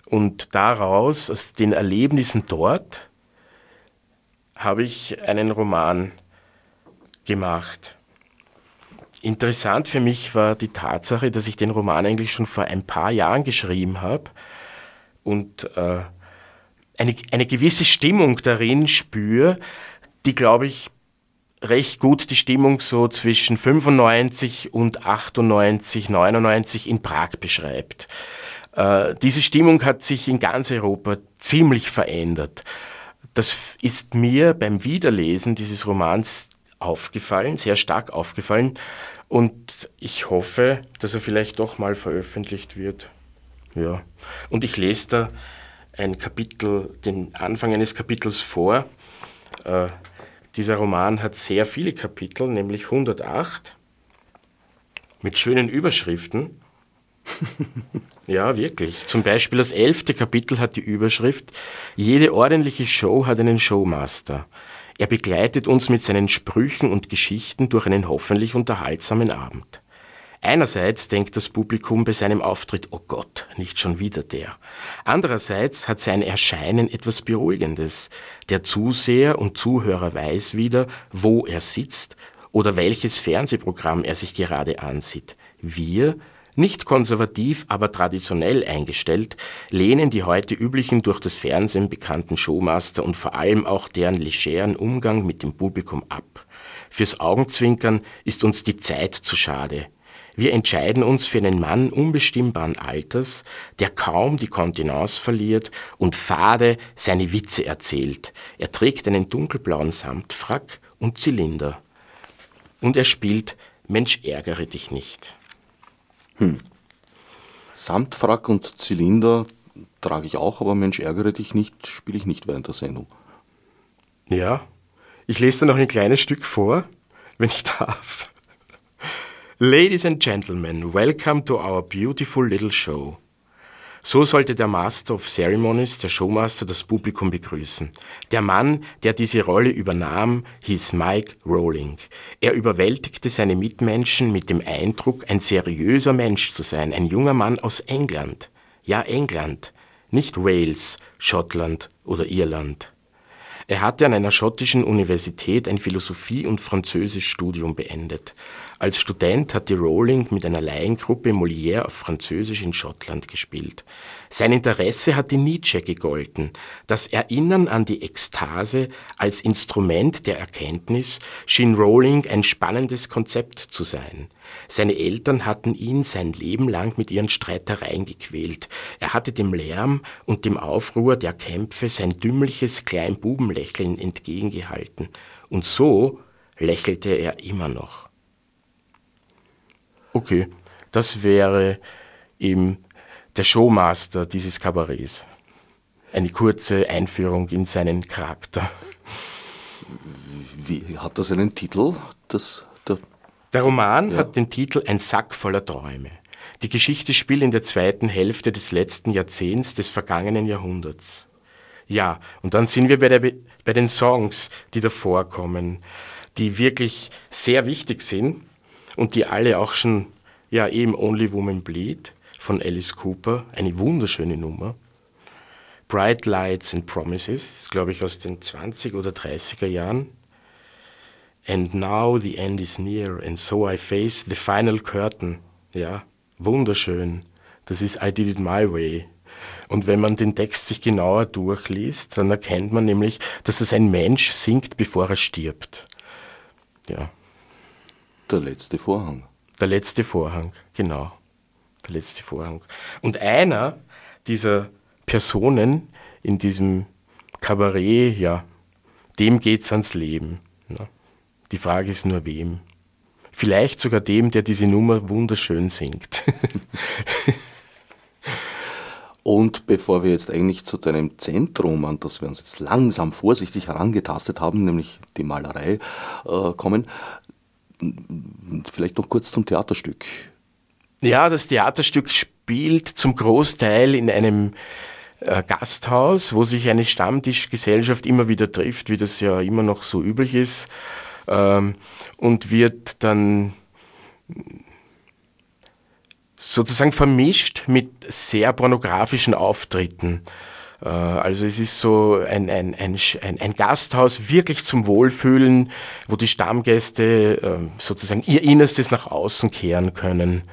Und daraus, aus den Erlebnissen dort, habe ich einen Roman gemacht. Interessant für mich war die Tatsache, dass ich den Roman eigentlich schon vor ein paar Jahren geschrieben habe und äh, eine, eine gewisse Stimmung darin spüre, die, glaube ich, recht gut die Stimmung so zwischen 95 und 98, 99 in Prag beschreibt. Äh, diese Stimmung hat sich in ganz Europa ziemlich verändert. Das ist mir beim Wiederlesen dieses Romans aufgefallen, sehr stark aufgefallen. Und ich hoffe, dass er vielleicht doch mal veröffentlicht wird. Ja. Und ich lese da ein Kapitel, den Anfang eines Kapitels vor. Äh, dieser Roman hat sehr viele Kapitel, nämlich 108, mit schönen Überschriften. ja, wirklich. Zum Beispiel das elfte Kapitel hat die Überschrift Jede ordentliche Show hat einen Showmaster. Er begleitet uns mit seinen Sprüchen und Geschichten durch einen hoffentlich unterhaltsamen Abend. Einerseits denkt das Publikum bei seinem Auftritt, oh Gott, nicht schon wieder der. Andererseits hat sein Erscheinen etwas Beruhigendes. Der Zuseher und Zuhörer weiß wieder, wo er sitzt oder welches Fernsehprogramm er sich gerade ansieht. Wir, nicht konservativ, aber traditionell eingestellt, lehnen die heute üblichen durch das Fernsehen bekannten Showmaster und vor allem auch deren legeren Umgang mit dem Publikum ab. Fürs Augenzwinkern ist uns die Zeit zu schade. Wir entscheiden uns für einen Mann unbestimmbaren Alters, der kaum die Kontenance verliert und fade seine Witze erzählt. Er trägt einen dunkelblauen Samtfrack und Zylinder. Und er spielt Mensch ärgere dich nicht. Hm. Samtfrack und Zylinder trage ich auch, aber Mensch ärgere dich nicht, spiele ich nicht während der Sendung. Ja, ich lese da noch ein kleines Stück vor, wenn ich darf. Ladies and Gentlemen, welcome to our beautiful little show. So sollte der Master of Ceremonies, der Showmaster, das Publikum begrüßen. Der Mann, der diese Rolle übernahm, hieß Mike Rowling. Er überwältigte seine Mitmenschen mit dem Eindruck, ein seriöser Mensch zu sein, ein junger Mann aus England. Ja, England, nicht Wales, Schottland oder Irland. Er hatte an einer schottischen Universität ein Philosophie- und Französischstudium beendet. Als Student hatte Rowling mit einer Laiengruppe Molière auf Französisch in Schottland gespielt. Sein Interesse hatte Nietzsche gegolten. Das Erinnern an die Ekstase als Instrument der Erkenntnis schien Rowling ein spannendes Konzept zu sein. Seine Eltern hatten ihn sein Leben lang mit ihren Streitereien gequält. Er hatte dem Lärm und dem Aufruhr der Kämpfe sein dümmliches Kleinbubenlächeln entgegengehalten. Und so lächelte er immer noch. Okay, das wäre eben der Showmaster dieses Kabarets. Eine kurze Einführung in seinen Charakter. Wie, hat das einen Titel? Das, der, der Roman ja. hat den Titel Ein Sack voller Träume. Die Geschichte spielt in der zweiten Hälfte des letzten Jahrzehnts des vergangenen Jahrhunderts. Ja, und dann sind wir bei, der, bei den Songs, die da vorkommen, die wirklich sehr wichtig sind und die alle auch schon, ja eben Only Woman Bleed von Alice Cooper, eine wunderschöne Nummer. Bright Lights and Promises, ist glaube ich aus den 20 oder 30er Jahren. And now the end is near and so I face the final curtain. Ja, wunderschön. Das ist I did it my way. Und wenn man den Text sich genauer durchliest, dann erkennt man nämlich, dass es ein Mensch singt, bevor er stirbt. Ja. Der letzte Vorhang. Der letzte Vorhang, genau. Der letzte Vorhang. Und einer dieser Personen in diesem Kabarett, ja, dem geht's ans Leben. Ne? Die Frage ist nur wem. Vielleicht sogar dem, der diese Nummer wunderschön singt. Und bevor wir jetzt eigentlich zu deinem Zentrum, an das wir uns jetzt langsam vorsichtig herangetastet haben, nämlich die Malerei, äh, kommen, vielleicht noch kurz zum Theaterstück. Ja, das Theaterstück spielt zum Großteil in einem äh, Gasthaus, wo sich eine Stammtischgesellschaft immer wieder trifft, wie das ja immer noch so üblich ist, ähm, und wird dann sozusagen vermischt mit sehr pornografischen Auftritten. Äh, also es ist so ein, ein, ein, ein, Gasthaus wirklich zum Wohlfühlen, wo die Stammgäste äh, sozusagen ihr Innerstes nach außen kehren können.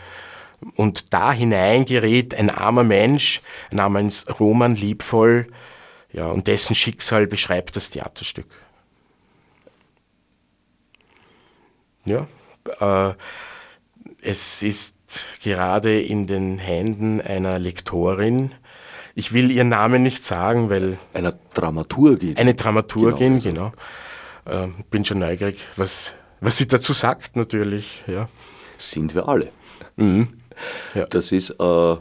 Und da hinein gerät ein armer Mensch namens Roman Liebvoll, ja, und dessen Schicksal beschreibt das Theaterstück. Ja, äh, es ist gerade in den Händen einer Lektorin. Ich will ihren Namen nicht sagen, weil. Einer Dramaturgin. Eine Dramaturgin, genau. genau. Äh, bin schon neugierig, was, was sie dazu sagt, natürlich. Ja. Sind wir alle. Mhm. Ja. Das ist, äh,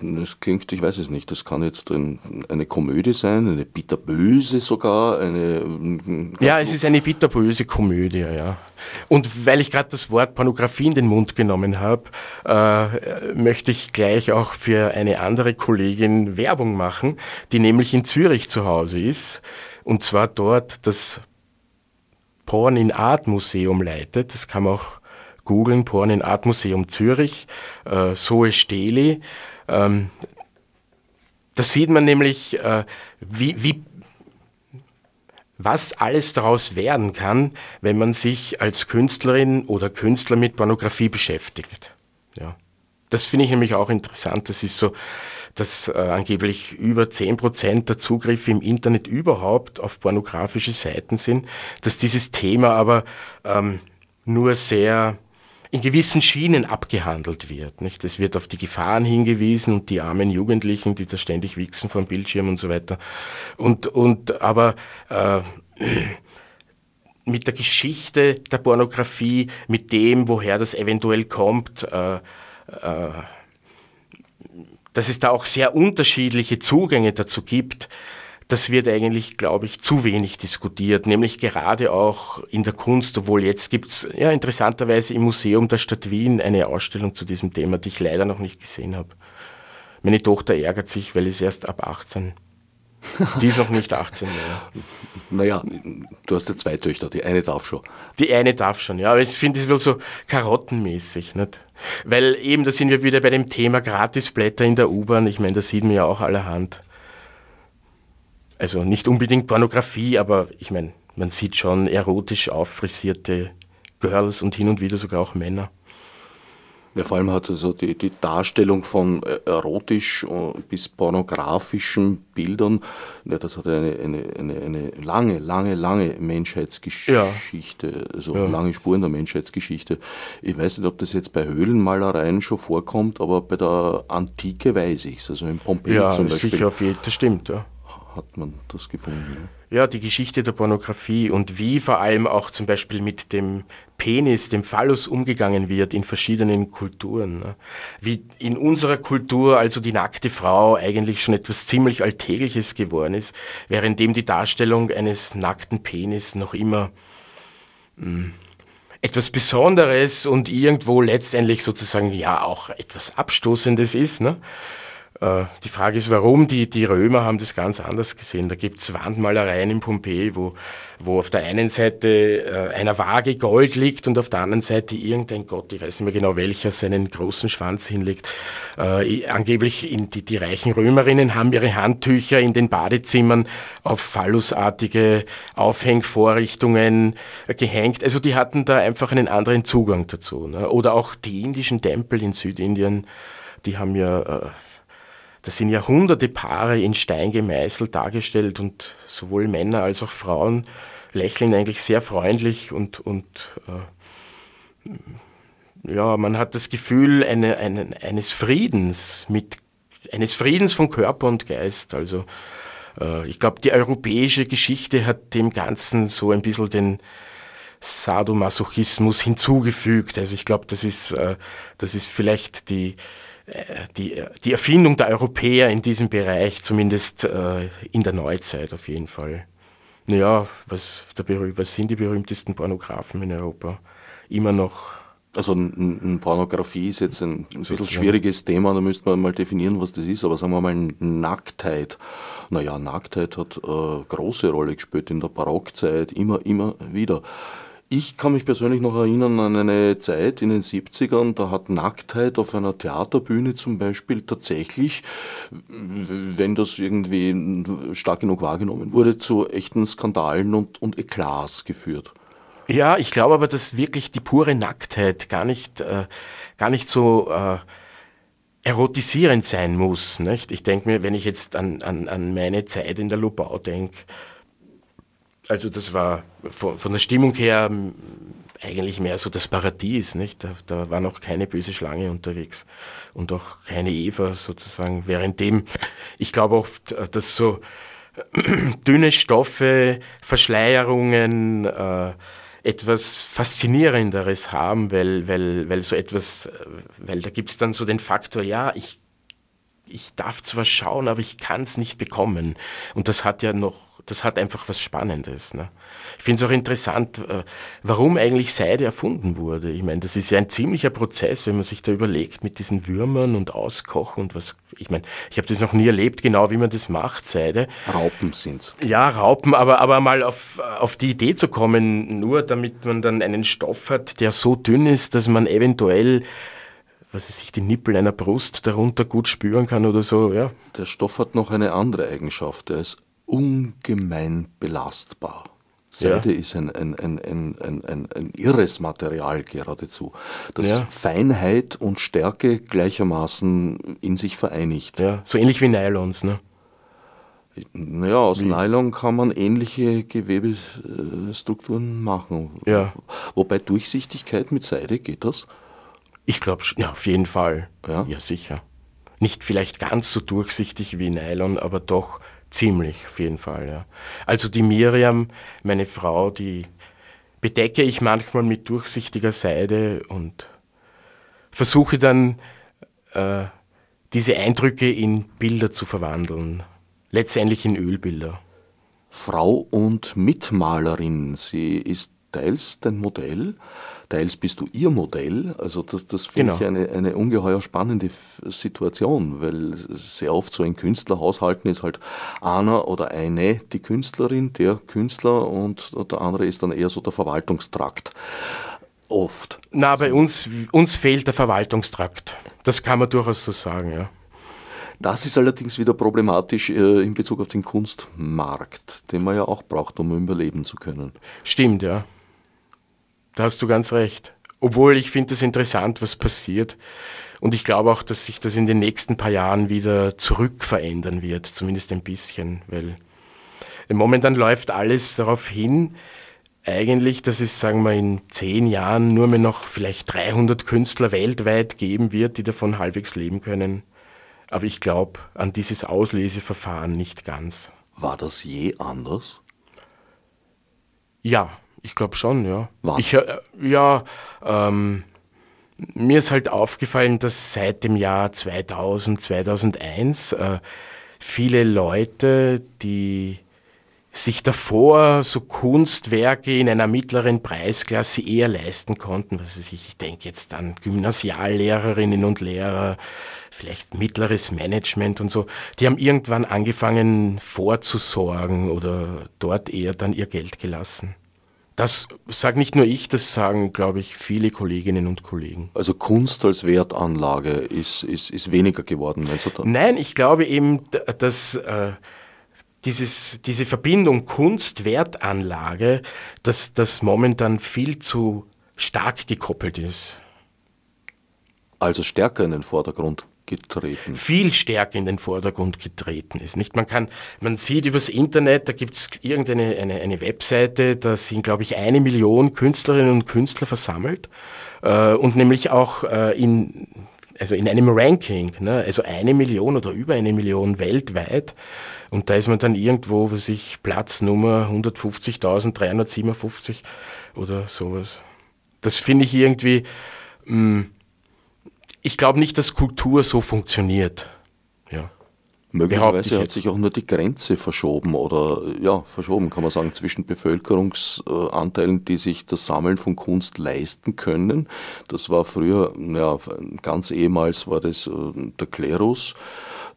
das klingt, ich weiß es nicht, das kann jetzt eine Komödie sein, eine bitterböse sogar, eine. Ja, es ist eine bitterböse Komödie, ja. Und weil ich gerade das Wort Pornografie in den Mund genommen habe, äh, möchte ich gleich auch für eine andere Kollegin Werbung machen, die nämlich in Zürich zu Hause ist, und zwar dort das Porn in Art Museum leitet. Das kann man auch googeln, Porn in Art Museum Zürich, äh, Zoe Steli. Ähm, da sieht man nämlich, äh, wie, wie, was alles daraus werden kann, wenn man sich als Künstlerin oder Künstler mit Pornografie beschäftigt. Ja. Das finde ich nämlich auch interessant. Das ist so, dass äh, angeblich über 10% der Zugriffe im Internet überhaupt auf pornografische Seiten sind, dass dieses Thema aber ähm, nur sehr in gewissen Schienen abgehandelt wird. Nicht? Es wird auf die Gefahren hingewiesen und die armen Jugendlichen, die da ständig wichsen vom Bildschirm und so weiter. Und, und aber äh, mit der Geschichte der Pornografie, mit dem, woher das eventuell kommt, äh, äh, dass es da auch sehr unterschiedliche Zugänge dazu gibt, das wird eigentlich, glaube ich, zu wenig diskutiert, nämlich gerade auch in der Kunst, obwohl jetzt gibt es ja interessanterweise im Museum der Stadt Wien eine Ausstellung zu diesem Thema, die ich leider noch nicht gesehen habe. Meine Tochter ärgert sich, weil es erst ab 18 die ist noch nicht 18 mehr. Naja, du hast ja zwei Töchter, die eine darf schon. Die eine darf schon, ja, aber ich finde es wohl so karottenmäßig, nicht? Weil eben, da sind wir wieder bei dem Thema Gratisblätter in der U-Bahn. Ich meine, da sieht man ja auch allerhand. Also nicht unbedingt Pornografie, aber ich meine, man sieht schon erotisch auffrisierte Girls und hin und wieder sogar auch Männer. Ja, vor allem hat also die, die Darstellung von äh, erotisch äh, bis pornografischen Bildern, ja, das hat eine, eine, eine, eine lange, lange, lange Menschheitsgeschichte, ja. also ja. lange Spuren der Menschheitsgeschichte. Ich weiß nicht, ob das jetzt bei Höhlenmalereien schon vorkommt, aber bei der Antike weiß ich es, also in Pompeji ja, zum Beispiel. Ja, sicher auf jeden das stimmt, ja hat man das gefunden. Ja, die Geschichte der Pornografie und wie vor allem auch zum Beispiel mit dem Penis, dem Phallus umgegangen wird in verschiedenen Kulturen. Ne? Wie in unserer Kultur also die nackte Frau eigentlich schon etwas ziemlich Alltägliches geworden ist, währenddem die Darstellung eines nackten Penis noch immer hm, etwas Besonderes und irgendwo letztendlich sozusagen ja auch etwas Abstoßendes ist. Ne? Äh, die Frage ist, warum? Die, die Römer haben das ganz anders gesehen. Da gibt es Wandmalereien in Pompeji, wo, wo auf der einen Seite äh, einer Waage Gold liegt und auf der anderen Seite irgendein Gott, ich weiß nicht mehr genau welcher, seinen großen Schwanz hinlegt. Äh, angeblich in die, die reichen Römerinnen haben ihre Handtücher in den Badezimmern auf phallusartige Aufhängvorrichtungen äh, gehängt. Also die hatten da einfach einen anderen Zugang dazu. Ne? Oder auch die indischen Tempel in Südindien, die haben ja äh, das sind ja hunderte Paare in Stein gemeißelt dargestellt und sowohl Männer als auch Frauen lächeln eigentlich sehr freundlich und, und äh, ja, man hat das Gefühl eine, eine, eines Friedens mit eines Friedens von Körper und Geist. Also äh, ich glaube, die europäische Geschichte hat dem Ganzen so ein bisschen den Sadomasochismus hinzugefügt. Also ich glaube, das ist, äh, das ist vielleicht die, die, die Erfindung der Europäer in diesem Bereich, zumindest äh, in der Neuzeit auf jeden Fall. Ja, was, der, was sind die berühmtesten Pornografen in Europa? Immer noch also n, Pornografie ist jetzt ein, ein bisschen schwieriges Thema, da müsste man mal definieren, was das ist, aber sagen wir mal Nacktheit. Naja, Nacktheit hat äh, große Rolle gespielt in der Barockzeit, immer, immer wieder. Ich kann mich persönlich noch erinnern an eine Zeit in den 70ern, da hat Nacktheit auf einer Theaterbühne zum Beispiel tatsächlich, wenn das irgendwie stark genug wahrgenommen wurde, zu echten Skandalen und, und Eklats geführt. Ja, ich glaube aber, dass wirklich die pure Nacktheit gar nicht, äh, gar nicht so äh, erotisierend sein muss. Nicht? Ich denke mir, wenn ich jetzt an, an, an meine Zeit in der Lobau denke, also das war von, der Stimmung her eigentlich mehr so das Paradies, nicht? Da, da, war noch keine böse Schlange unterwegs und auch keine Eva sozusagen. Währenddem, ich glaube oft, dass so dünne Stoffe, Verschleierungen, äh, etwas Faszinierenderes haben, weil, weil, weil so etwas, weil da gibt es dann so den Faktor, ja, ich, ich darf zwar schauen, aber ich kann es nicht bekommen. Und das hat ja noch das hat einfach was Spannendes. Ne? Ich finde es auch interessant, äh, warum eigentlich Seide erfunden wurde. Ich meine, das ist ja ein ziemlicher Prozess, wenn man sich da überlegt mit diesen Würmern und Auskochen und was. Ich meine, ich habe das noch nie erlebt, genau wie man das macht, Seide. Raupen sind's. Ja, Raupen, aber, aber mal auf, auf die Idee zu kommen, nur damit man dann einen Stoff hat, der so dünn ist, dass man eventuell was weiß ich, die Nippel einer Brust darunter gut spüren kann oder so, ja. Der Stoff hat noch eine andere Eigenschaft. Er ist ungemein belastbar. Seide ja. ist ein, ein, ein, ein, ein, ein, irres Material geradezu, das ja. Feinheit und Stärke gleichermaßen in sich vereinigt. Ja, so ähnlich wie Nylons, ne? Naja, aus wie? Nylon kann man ähnliche Gewebestrukturen machen. Ja. Wobei Durchsichtigkeit mit Seide, geht das? Ich glaube, ja, auf jeden Fall. Ja? ja, sicher. Nicht vielleicht ganz so durchsichtig wie Nylon, aber doch Ziemlich, auf jeden Fall, ja. Also die Miriam, meine Frau, die bedecke ich manchmal mit durchsichtiger Seide und versuche dann äh, diese Eindrücke in Bilder zu verwandeln, letztendlich in Ölbilder. Frau und Mitmalerin, sie ist teils dein Modell, teils bist du ihr Modell. Also das, das finde genau. ich eine, eine ungeheuer spannende Situation, weil sehr oft so ein Künstlerhaushalten ist halt einer oder eine die Künstlerin, der Künstler und der andere ist dann eher so der Verwaltungstrakt. Oft. Na, bei uns, uns fehlt der Verwaltungstrakt. Das kann man durchaus so sagen, ja. Das ist allerdings wieder problematisch äh, in Bezug auf den Kunstmarkt, den man ja auch braucht, um überleben zu können. Stimmt, ja. Da hast du ganz recht. Obwohl ich finde es interessant, was passiert. Und ich glaube auch, dass sich das in den nächsten paar Jahren wieder zurück verändern wird, zumindest ein bisschen, weil momentan läuft alles darauf hin, eigentlich, dass es, sagen wir, in zehn Jahren nur mehr noch vielleicht 300 Künstler weltweit geben wird, die davon halbwegs leben können. Aber ich glaube an dieses Ausleseverfahren nicht ganz. War das je anders? Ja, ich glaube schon, ja. Wann? Ich, äh, ja, ähm, mir ist halt aufgefallen, dass seit dem Jahr 2000, 2001 äh, viele Leute, die sich davor so Kunstwerke in einer mittleren Preisklasse eher leisten konnten. Was weiß ich, ich denke jetzt an Gymnasiallehrerinnen und Lehrer, vielleicht mittleres Management und so. Die haben irgendwann angefangen vorzusorgen oder dort eher dann ihr Geld gelassen. Das sage nicht nur ich, das sagen, glaube ich, viele Kolleginnen und Kollegen. Also Kunst als Wertanlage ist, ist, ist weniger geworden. Also Nein, ich glaube eben, dass äh, dieses, diese Verbindung Kunst-Wertanlage, dass das momentan viel zu stark gekoppelt ist. Also stärker in den Vordergrund getreten. Viel stärker in den Vordergrund getreten ist. Nicht? Man, kann, man sieht übers Internet, da gibt es irgendeine eine, eine Webseite, da sind, glaube ich, eine Million Künstlerinnen und Künstler versammelt äh, und nämlich auch äh, in, also in einem Ranking, ne? also eine Million oder über eine Million weltweit. Und da ist man dann irgendwo, was ich, Platz Nummer 150.357 oder sowas. Das finde ich irgendwie, mh, mm, ich glaube nicht, dass Kultur so funktioniert. Ja. Möglicherweise hat sich auch nur die Grenze verschoben oder ja, verschoben kann man sagen, zwischen Bevölkerungsanteilen, die sich das Sammeln von Kunst leisten können. Das war früher, ja, ganz ehemals war das äh, der Klerus,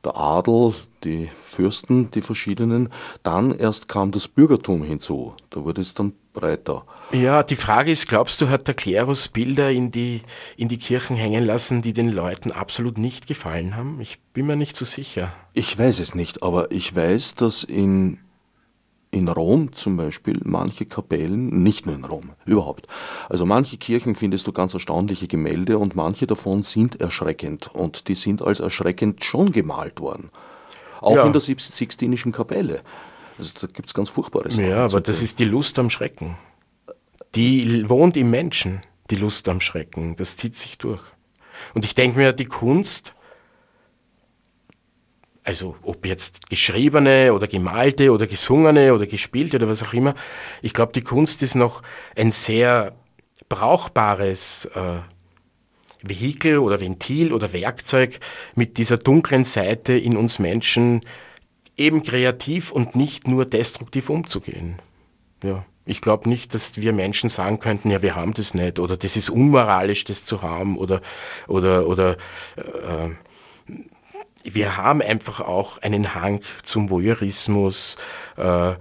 der Adel, die Fürsten, die verschiedenen. Dann erst kam das Bürgertum hinzu. Da wurde es dann breiter. Ja, die Frage ist, glaubst du, hat der Klerus Bilder in die, in die Kirchen hängen lassen, die den Leuten absolut nicht gefallen haben? Ich bin mir nicht so sicher. Ich weiß es nicht, aber ich weiß, dass in, in Rom zum Beispiel manche Kapellen, nicht nur in Rom, überhaupt, also manche Kirchen findest du ganz erstaunliche Gemälde und manche davon sind erschreckend und die sind als erschreckend schon gemalt worden. Auch ja. in der Sixtinischen Kapelle. Also da gibt es ganz furchtbare Sachen. Ja, aber das ist die Lust am Schrecken. Die wohnt im Menschen, die Lust am Schrecken. Das zieht sich durch. Und ich denke mir, die Kunst, also ob jetzt geschriebene oder gemalte oder gesungene oder gespielte oder was auch immer, ich glaube, die Kunst ist noch ein sehr brauchbares äh, Vehikel oder Ventil oder Werkzeug mit dieser dunklen Seite in uns Menschen eben kreativ und nicht nur destruktiv umzugehen. Ja. Ich glaube nicht, dass wir Menschen sagen könnten, ja, wir haben das nicht oder das ist unmoralisch, das zu haben oder oder oder äh, wir haben einfach auch einen Hang zum Voyeurismus, äh,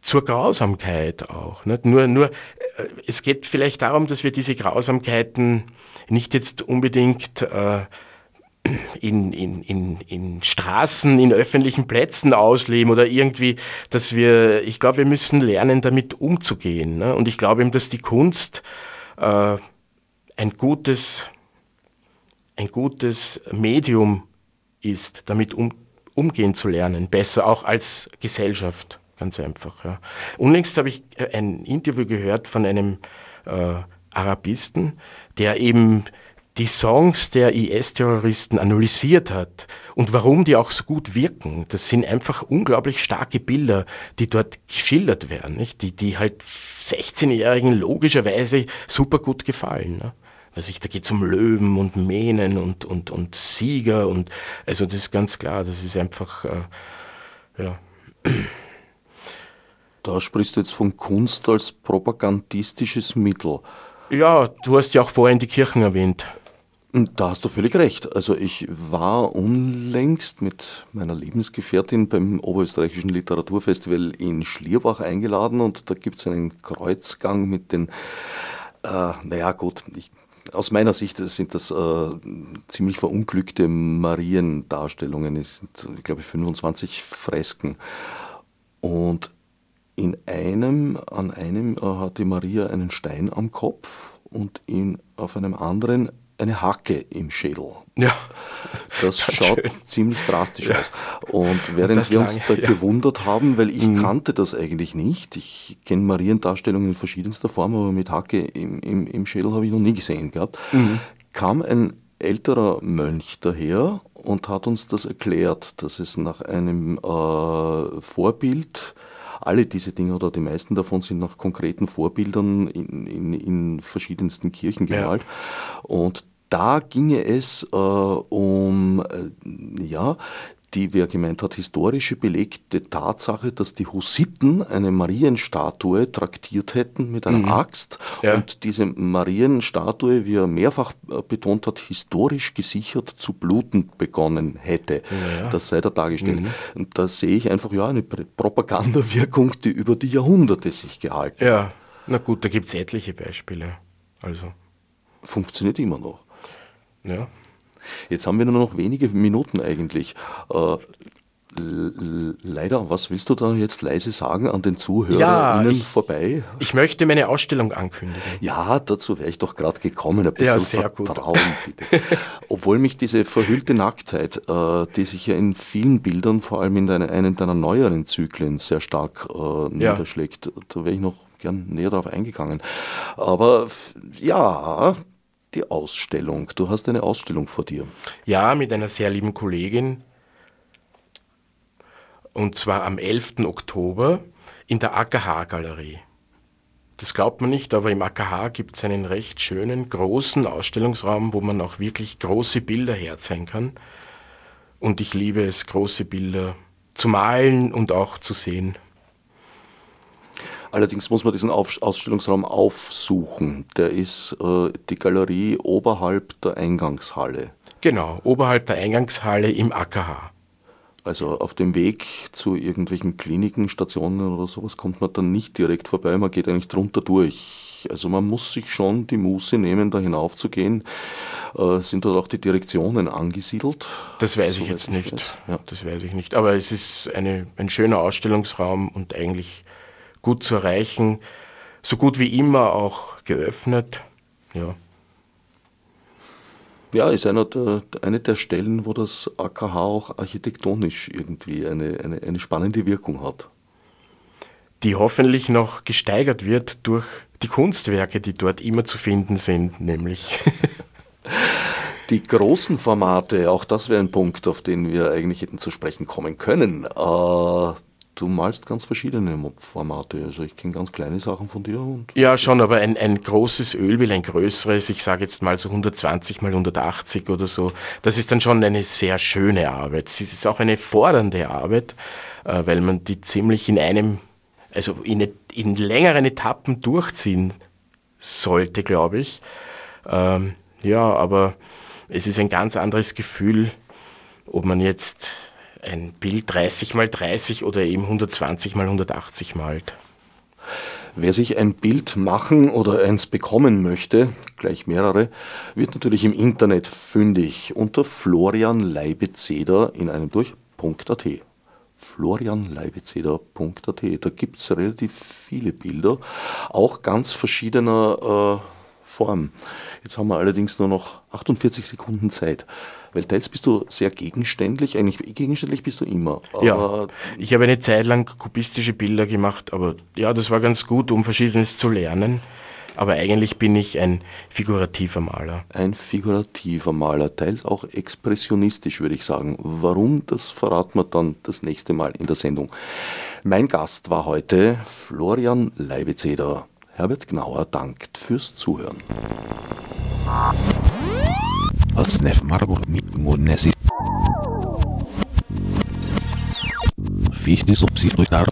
zur Grausamkeit auch. Nicht? Nur, nur, äh, es geht vielleicht darum, dass wir diese Grausamkeiten nicht jetzt unbedingt äh, in, in, in, in Straßen, in öffentlichen Plätzen ausleben oder irgendwie, dass wir, ich glaube, wir müssen lernen, damit umzugehen. Ne? Und ich glaube eben, dass die Kunst äh, ein gutes, ein gutes Medium ist, damit um, umgehen zu lernen, besser auch als Gesellschaft, ganz einfach. Ja. Unlängst habe ich äh, ein Interview gehört von einem äh, Arabisten, der eben die Songs der IS-Terroristen analysiert hat und warum die auch so gut wirken. Das sind einfach unglaublich starke Bilder, die dort geschildert werden, nicht? Die, die halt 16-Jährigen logischerweise super gut gefallen. Ne? Also ich, da geht es um Löwen und Mähnen und, und, und Sieger und also das ist ganz klar, das ist einfach, äh, ja. Da sprichst du jetzt von Kunst als propagandistisches Mittel. Ja, du hast ja auch vorhin die Kirchen erwähnt. Da hast du völlig recht. Also ich war unlängst mit meiner Lebensgefährtin beim Oberösterreichischen Literaturfestival in Schlierbach eingeladen und da gibt es einen Kreuzgang mit den, äh, naja gut, ich, aus meiner Sicht sind das äh, ziemlich verunglückte Mariendarstellungen. Es sind, ich glaube, 25 Fresken. Und in einem, an einem äh, hat die Maria einen Stein am Kopf und in, auf einem anderen eine Hacke im Schädel. Ja. Das schaut schön. ziemlich drastisch ja. aus. Und während wir uns da ja. gewundert haben, weil ich mhm. kannte das eigentlich nicht, ich kenne Mariendarstellungen in verschiedenster Form, aber mit Hacke im, im, im Schädel habe ich noch nie gesehen gehabt, mhm. kam ein älterer Mönch daher und hat uns das erklärt, dass es nach einem äh, Vorbild alle diese Dinge oder die meisten davon sind nach konkreten Vorbildern in, in, in verschiedensten Kirchen gemalt. Ja. Und da ginge es äh, um äh, ja, die, wie er gemeint hat, historische belegte Tatsache, dass die Hussiten eine Marienstatue traktiert hätten mit einer mhm. Axt ja. und diese Marienstatue, wie er mehrfach äh, betont hat, historisch gesichert zu bluten begonnen hätte. Ja. Das sei da dargestellt. Mhm. Und da sehe ich einfach ja eine Propagandawirkung, die über die Jahrhunderte sich gehalten hat. Ja, na gut, da gibt es etliche Beispiele. Also. Funktioniert immer noch. Ja. Jetzt haben wir nur noch wenige Minuten eigentlich. Äh, leider, was willst du da jetzt leise sagen an den ZuhörerInnen ja, vorbei? Ich möchte meine Ausstellung ankündigen. Ja, dazu wäre ich doch gerade gekommen. Ein bisschen ja, sehr Vertrauen, gut. bitte. Obwohl mich diese verhüllte Nacktheit, äh, die sich ja in vielen Bildern, vor allem in deine, einem deiner neueren Zyklen, sehr stark äh, niederschlägt, ja. da wäre ich noch gern näher darauf eingegangen. Aber ja, die Ausstellung. Du hast eine Ausstellung vor dir. Ja, mit einer sehr lieben Kollegin. Und zwar am 11. Oktober in der AKH-Galerie. Das glaubt man nicht, aber im AKH gibt es einen recht schönen, großen Ausstellungsraum, wo man auch wirklich große Bilder herzeigen kann. und ich liebe es, große Bilder zu malen und auch zu sehen. Allerdings muss man diesen Ausstellungsraum aufsuchen. Der ist äh, die Galerie oberhalb der Eingangshalle. Genau, oberhalb der Eingangshalle im AKH. Also auf dem Weg zu irgendwelchen Kliniken, Stationen oder sowas kommt man dann nicht direkt vorbei, man geht eigentlich drunter durch. Also man muss sich schon die Muße nehmen, da hinaufzugehen. Äh, sind dort auch die Direktionen angesiedelt? Das weiß so ich jetzt nicht. Ja. Das weiß ich nicht. Aber es ist eine, ein schöner Ausstellungsraum und eigentlich gut zu erreichen. So gut wie immer auch geöffnet. Ja. Ja, ist einer der, eine der Stellen, wo das AKH auch architektonisch irgendwie eine, eine, eine spannende Wirkung hat. Die hoffentlich noch gesteigert wird durch die Kunstwerke, die dort immer zu finden sind, nämlich. Die großen Formate, auch das wäre ein Punkt, auf den wir eigentlich hätten zu sprechen kommen können. Äh, du malst ganz verschiedene Formate. Also ich kenne ganz kleine Sachen von dir. Ja, schon, aber ein, ein großes Ölbild, ein größeres, ich sage jetzt mal so 120 mal 180 oder so, das ist dann schon eine sehr schöne Arbeit. Es ist auch eine fordernde Arbeit, äh, weil man die ziemlich in einem, also in, in längeren Etappen durchziehen sollte, glaube ich. Ähm, ja, aber es ist ein ganz anderes Gefühl, ob man jetzt ein Bild 30 mal 30 oder eben 120 mal 180 malt. Wer sich ein Bild machen oder eins bekommen möchte, gleich mehrere, wird natürlich im Internet fündig unter Florian Leibezeder in einem durch.at. florianleibezeder.at. Da gibt es relativ viele Bilder, auch ganz verschiedener äh, Form. Jetzt haben wir allerdings nur noch 48 Sekunden Zeit. Weil teils bist du sehr gegenständlich, eigentlich gegenständlich bist du immer. ja, ich habe eine Zeit lang kubistische Bilder gemacht, aber ja, das war ganz gut, um Verschiedenes zu lernen. Aber eigentlich bin ich ein figurativer Maler. Ein figurativer Maler, teils auch expressionistisch, würde ich sagen. Warum, das verraten wir dann das nächste Mal in der Sendung. Mein Gast war heute Florian Leibezeder. Herbert Gnauer dankt fürs Zuhören. Als Nef Marburg mit Monesi. Fichte subsidiar.